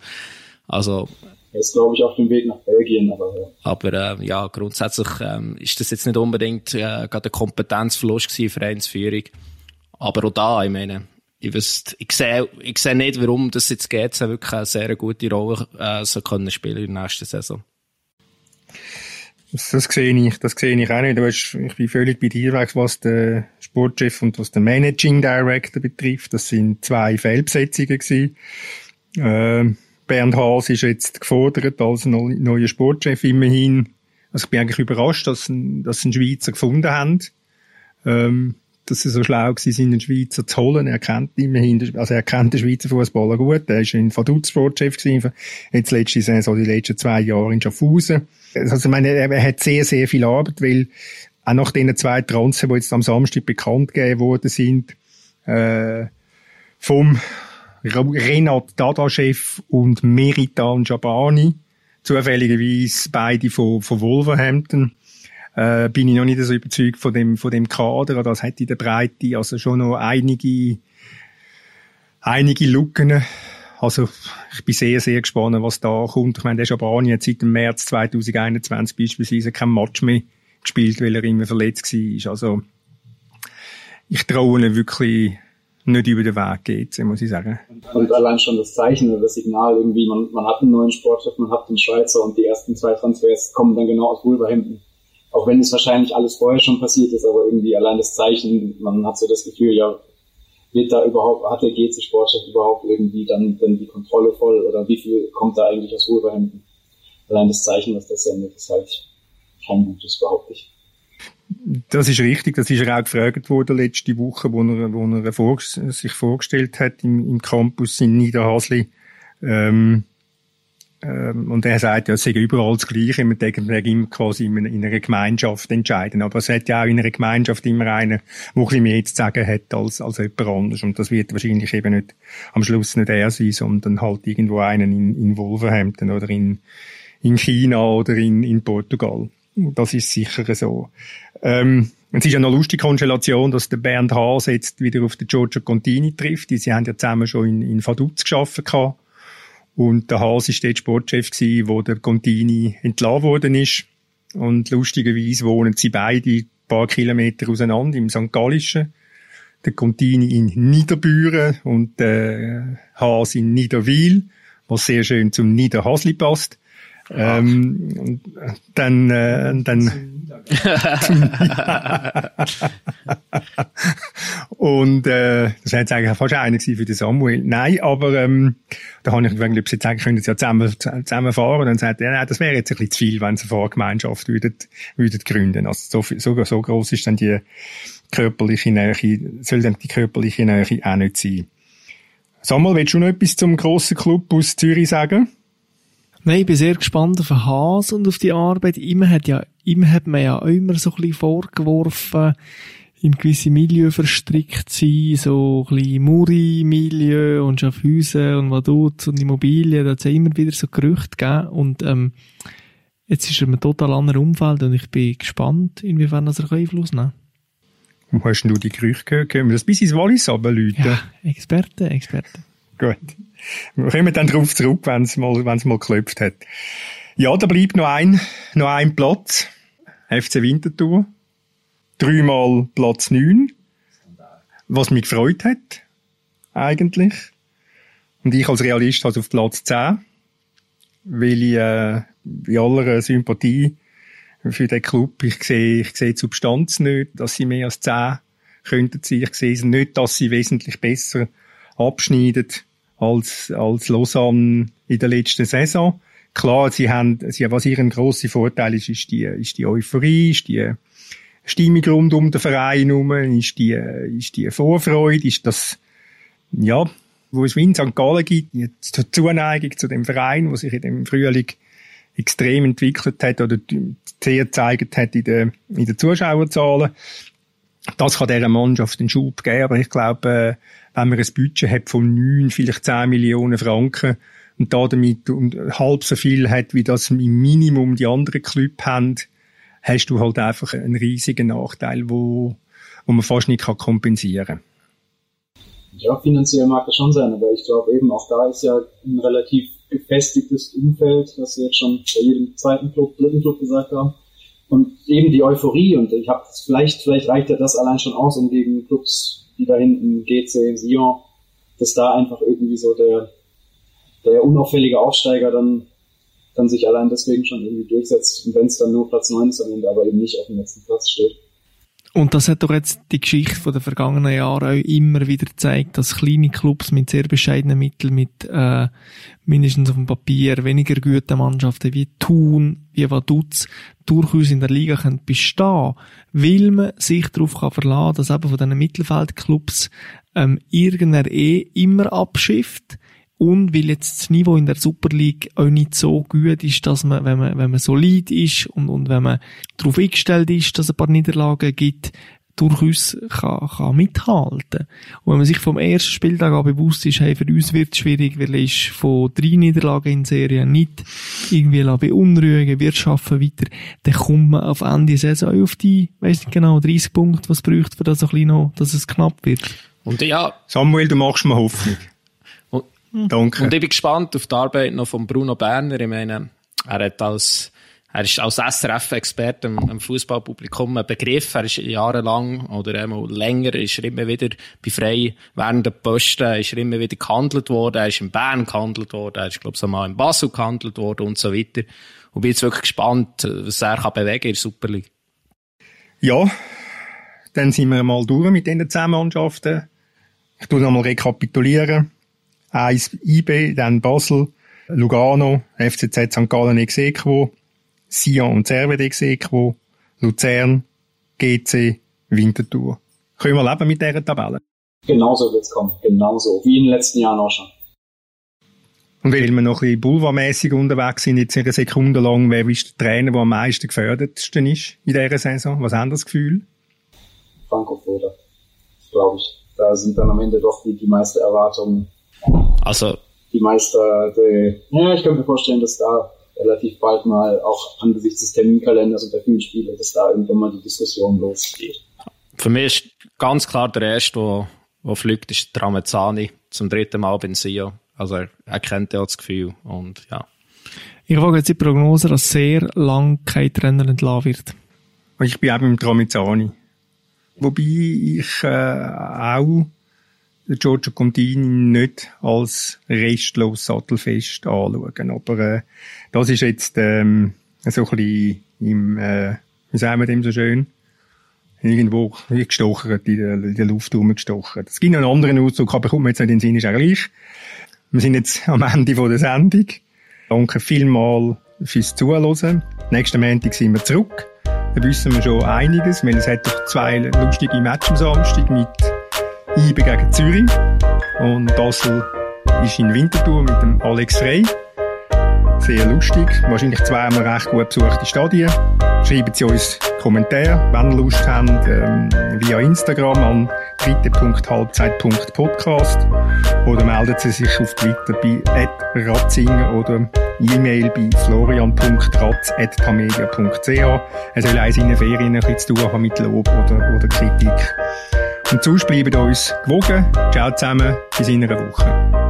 Also, er ist, glaube ich, auf dem Weg nach Belgien, aber ja. Aber äh, ja, grundsätzlich ähm, ist das jetzt nicht unbedingt äh, gerade ein Kompetenzverlust gewesen, Vereinsführung. Aber auch da, ich meine, ich, wüsste, ich sehe ich sehe nicht, warum das jetzt geht, wirklich eine sehr gute Rolle äh, so können spielen in der nächsten Saison. Das, das sehe ich, das sehe ich auch nicht. Weißt, ich bin völlig bei dir, was den Sportchef und was den Managing Director betrifft. Das sind zwei Fehlbesetzungen gewesen. Ähm, Bernd Haas ist jetzt gefordert als neuer Sportchef immerhin. Also ich bin eigentlich überrascht, dass, dass sie einen Schweizer gefunden haben. Ähm, dass sie so schlau gewesen sind, einen Schweizer zu holen. Er kennt immerhin, also er kennt den Schweizer Fußballer gut. Er ist in Vaduz Sportchef gewesen. Jetzt letzte Saison, die letzten zwei Jahre in Schaffhausen. Also ich meine, er hat sehr, sehr viel Arbeit, weil auch nach den zwei Transfers, die jetzt am Samstag bekannt gegeben worden sind, äh, vom Renat Dada-Chef und Meritan Jabani, zufälligerweise beide von, von Wolverhampton, äh, bin ich noch nicht so überzeugt von dem, von dem Kader. Das hat in der Breite also schon noch einige, einige Lücken. Also, ich bin sehr, sehr gespannt, was da kommt. Ich meine, der Jabani hat seit dem März 2021 beispielsweise kein Match mehr gespielt, weil er immer verletzt war. Also, ich traue ihm wirklich nicht über den Weg geht, muss ich sagen. Und allein schon das Zeichen oder das Signal irgendwie, man, man hat einen neuen Sportchef, man hat den Schweizer und die ersten zwei Transfers kommen dann genau aus Wolverhampton. Auch wenn es wahrscheinlich alles vorher schon passiert ist, aber irgendwie allein das Zeichen, man hat so das Gefühl, ja, wird da überhaupt, hat der GC Sportchef überhaupt irgendwie dann, dann die Kontrolle voll oder wie viel kommt da eigentlich aus Wolverhampton? Allein das Zeichen, was das sendet, ist halt kein gutes, behaupte ich. Das ist richtig, das ist er auch gefragt worden letzte Woche, wo er, wo er vor, sich vorgestellt hat im, im Campus in Niederhasli. Ähm, ähm, und er sagt, ja, es sei überall das Gleiche, man denkt, immer quasi in, in einer Gemeinschaft entscheiden. Aber es hat ja auch in einer Gemeinschaft immer einen, der ein bisschen mehr zu sagen hat als, als jemand anderes. Und das wird wahrscheinlich eben nicht, am Schluss nicht er sein, sondern halt irgendwo einen in, in Wolverhampton oder in, in China oder in, in Portugal. Das ist sicher so. Ähm, es ist ja eine lustige Konstellation, dass der Bernd Haas jetzt wieder auf den Giorgio Contini trifft. Sie haben ja zusammen schon in, in Vaduz gearbeitet. Und der Haas ist dort Sportchef gewesen, wo der Contini entlassen worden ist. Und lustigerweise wohnen sie beide ein paar Kilometer auseinander im St. Gallischen. Der Contini in Niederbüren und der Haas in Niederwil, was sehr schön zum Niederhasli passt. Ähm, dann, äh, dann, und äh, das jetzt eigentlich fast einer für den Samuel. Nein, aber ähm, da habe ich gefragt, ob sie sagen, können sie ja zusammen, zusammen fahren. Und dann sagt er, nein, das wäre jetzt ein bisschen zu viel, wenn sie eine Fahrgemeinschaft würden, würden gründen. Also so, so, so groß ist dann die körperliche Nähe, soll dann die körperliche Nähe auch nicht sein. Samuel, willst du noch etwas zum grossen Club aus Zürich sagen? Nein, ich bin sehr gespannt auf den Haas und auf die Arbeit. Ihm hat ja, ihm hat man ja immer so ein bisschen vorgeworfen, in gewisse Milieu verstrickt sein, so ein bisschen Muri-Milieu und Schaffhausen und Vaduz und Immobilien, da hat es ja immer wieder so Gerüchte gegeben und, ähm, jetzt ist er ein total anderes Umfeld und ich bin gespannt, inwiefern das er Einfluss nehmen kann. Wo hast du die Gerüchte gehört? Können wir das bis ins Wallis runterläuten? Ja, Experten, Experten. Gut. Wir kommen dann darauf zurück, wenn es mal, wenn's mal geklopft hat. Ja, da bleibt noch ein, noch ein Platz. FC Winterthur. Dreimal Platz 9. Was mich gefreut hat. Eigentlich. Und ich als Realist also auf Platz 10. Weil ich, äh, bei aller Sympathie für den Club. Ich sehe, ich sehe die Substanz nicht, dass sie mehr als zehn könnten sein. Ich sehe nicht, dass sie wesentlich besser abschneiden als, als Lausanne in der letzten Saison. Klar, sie haben, sie, was ihren grossen Vorteil ist, ist die, ist die Euphorie, ist die Stimmung rund um den Verein herum, ist die, ist die Vorfreude, ist das, ja, wo es in St. Gallen gibt, die Zuneigung zu dem Verein, wo sich in dem Frühling extrem entwickelt hat oder sehr gezeigt hat in den, in den Zuschauerzahlen. Das kann dieser Mannschaft einen Schub geben, aber ich glaube, äh, wenn man ein Budget hat von neun, vielleicht zehn Millionen Franken und da damit und halb so viel hat, wie das im Minimum die anderen Clubs haben, hast du halt einfach einen riesigen Nachteil, wo, wo man fast nicht kompensieren kann. Ja, finanziell mag das schon sein, aber ich glaube eben auch da ist ja ein relativ gefestigtes Umfeld, was wir jetzt schon bei jedem zweiten Club, dritten Club gesagt haben. Und eben die Euphorie und ich habe vielleicht, vielleicht reicht ja das allein schon aus, um gegen Clubs, die da hinten GC, Sion, dass da einfach irgendwie so der, der unauffällige Aufsteiger dann, dann sich allein deswegen schon irgendwie durchsetzt. Und wenn es dann nur Platz 9 ist am Ende, aber eben nicht auf dem letzten Platz steht. Und das hat doch jetzt die Geschichte den vergangenen Jahren auch immer wieder gezeigt, dass kleine Clubs mit sehr bescheidenen Mitteln, mit äh, mindestens auf dem Papier weniger guten Mannschaften wie Thun, wie Vaduz, durchaus in der Liga können bestehen, weil man sich darauf kann verlassen, dass eben von diesen Mittelfeldclubs ähm, irgendeiner eh immer abschifft und weil jetzt das Niveau in der Super League auch nicht so gut ist, dass man, wenn man, wenn man solid ist und, und wenn man darauf eingestellt ist, dass es ein paar Niederlagen gibt, durchaus kann, kann mithalten. Und wenn man sich vom ersten Spieltag an bewusst ist, hey, für uns wird es schwierig, weil ist von drei Niederlagen in Serie nicht irgendwie beunruhigen, wir schaffen weiter, dann kommt man auf Ende der Saison auf die, weiß nicht genau, 30 Punkte, was braucht für das ein bisschen noch, dass es knapp wird. Und ja. Samuel, du machst mir Hoffnung. Hm. Danke. Und ich bin gespannt auf die Arbeit noch von Bruno Berner. Ich meine, er hat als er ist als SRF-Experte im, im Fußballpublikum ein Begriff. Er ist jahrelang oder einmal länger ist er immer wieder bei frei während der Posten ist er immer wieder gehandelt worden. Er ist in Bern gehandelt worden. Er ist, glaube ich, so mal in Basel gehandelt worden und so weiter. Und bin jetzt wirklich gespannt, was er kann bewegen in der Super League. Ja, dann sind wir mal durch mit diesen zehn Mannschaften. Ich tue nochmal rekapitulieren. 1 IB, dann Basel, Lugano, FCZ St. Gallen Exequo, Sion und Servet Exequo, Luzern, GC, Winterthur. Können wir leben mit dieser Tabelle? Genauso wird es kommen. Genauso. Wie in den letzten Jahren auch schon. Und weil wir noch ein bisschen boulevardmässig unterwegs sind, jetzt eine Sekunde lang, wer ist der Trainer, der am meisten gefördertsten ist in dieser Saison? Was haben das Gefühl? Franco Foda. Glaube ich. Da sind dann am Ende doch die, die meisten Erwartungen also. Die Meister, die, ja, ich könnte mir vorstellen, dass da relativ bald mal auch angesichts des Terminkalenders und der vielen Spiele, dass da irgendwann mal die Diskussion losgeht. Für mich ist ganz klar der erste, der, der fliegt, ist Tramezzani zum dritten Mal bei Sio. Also er, er kennt ja das Gefühl und ja. Ich wage jetzt die Prognose, dass sehr lang kein Trainer entlassen wird. Ich bin auch beim Tramezzani. Wobei ich äh, auch Giorgio Contini nicht als restlos sattelfest anschauen. Aber äh, das ist jetzt ähm, so ein bisschen im, äh, wie sagen wir dem so schön, irgendwo gestochert, in der, in der Luft rumgestochert. Es gibt noch einen anderen Ausdruck, aber kommt mir jetzt nicht in den Sinn, ist auch gleich. Wir sind jetzt am Ende von der Sendung. Danke vielmals fürs Zuhören. Nächsten Montag sind wir zurück. Da wissen wir schon einiges, weil es hat doch zwei lustige Matches am Samstag mit IBE gegen Zürich. Und Basel ist in Winterthur mit dem Alex Frey. Sehr lustig. Wahrscheinlich zweimal recht gut besuchte Stadien. Schreiben Sie uns Kommentare, wenn ihr Lust habt, ähm, via Instagram an dritte.halbzeit.podcast oder melden Sie sich auf Twitter bei @ratzinger oder E-Mail bei florian.ratz.tamedia.ch. Er soll auch seine Ferien ein bisschen zu tun haben mit Lob oder, oder Kritik. Und sonst bleibt uns gewogen. Ciao zusammen, bis in einer Woche.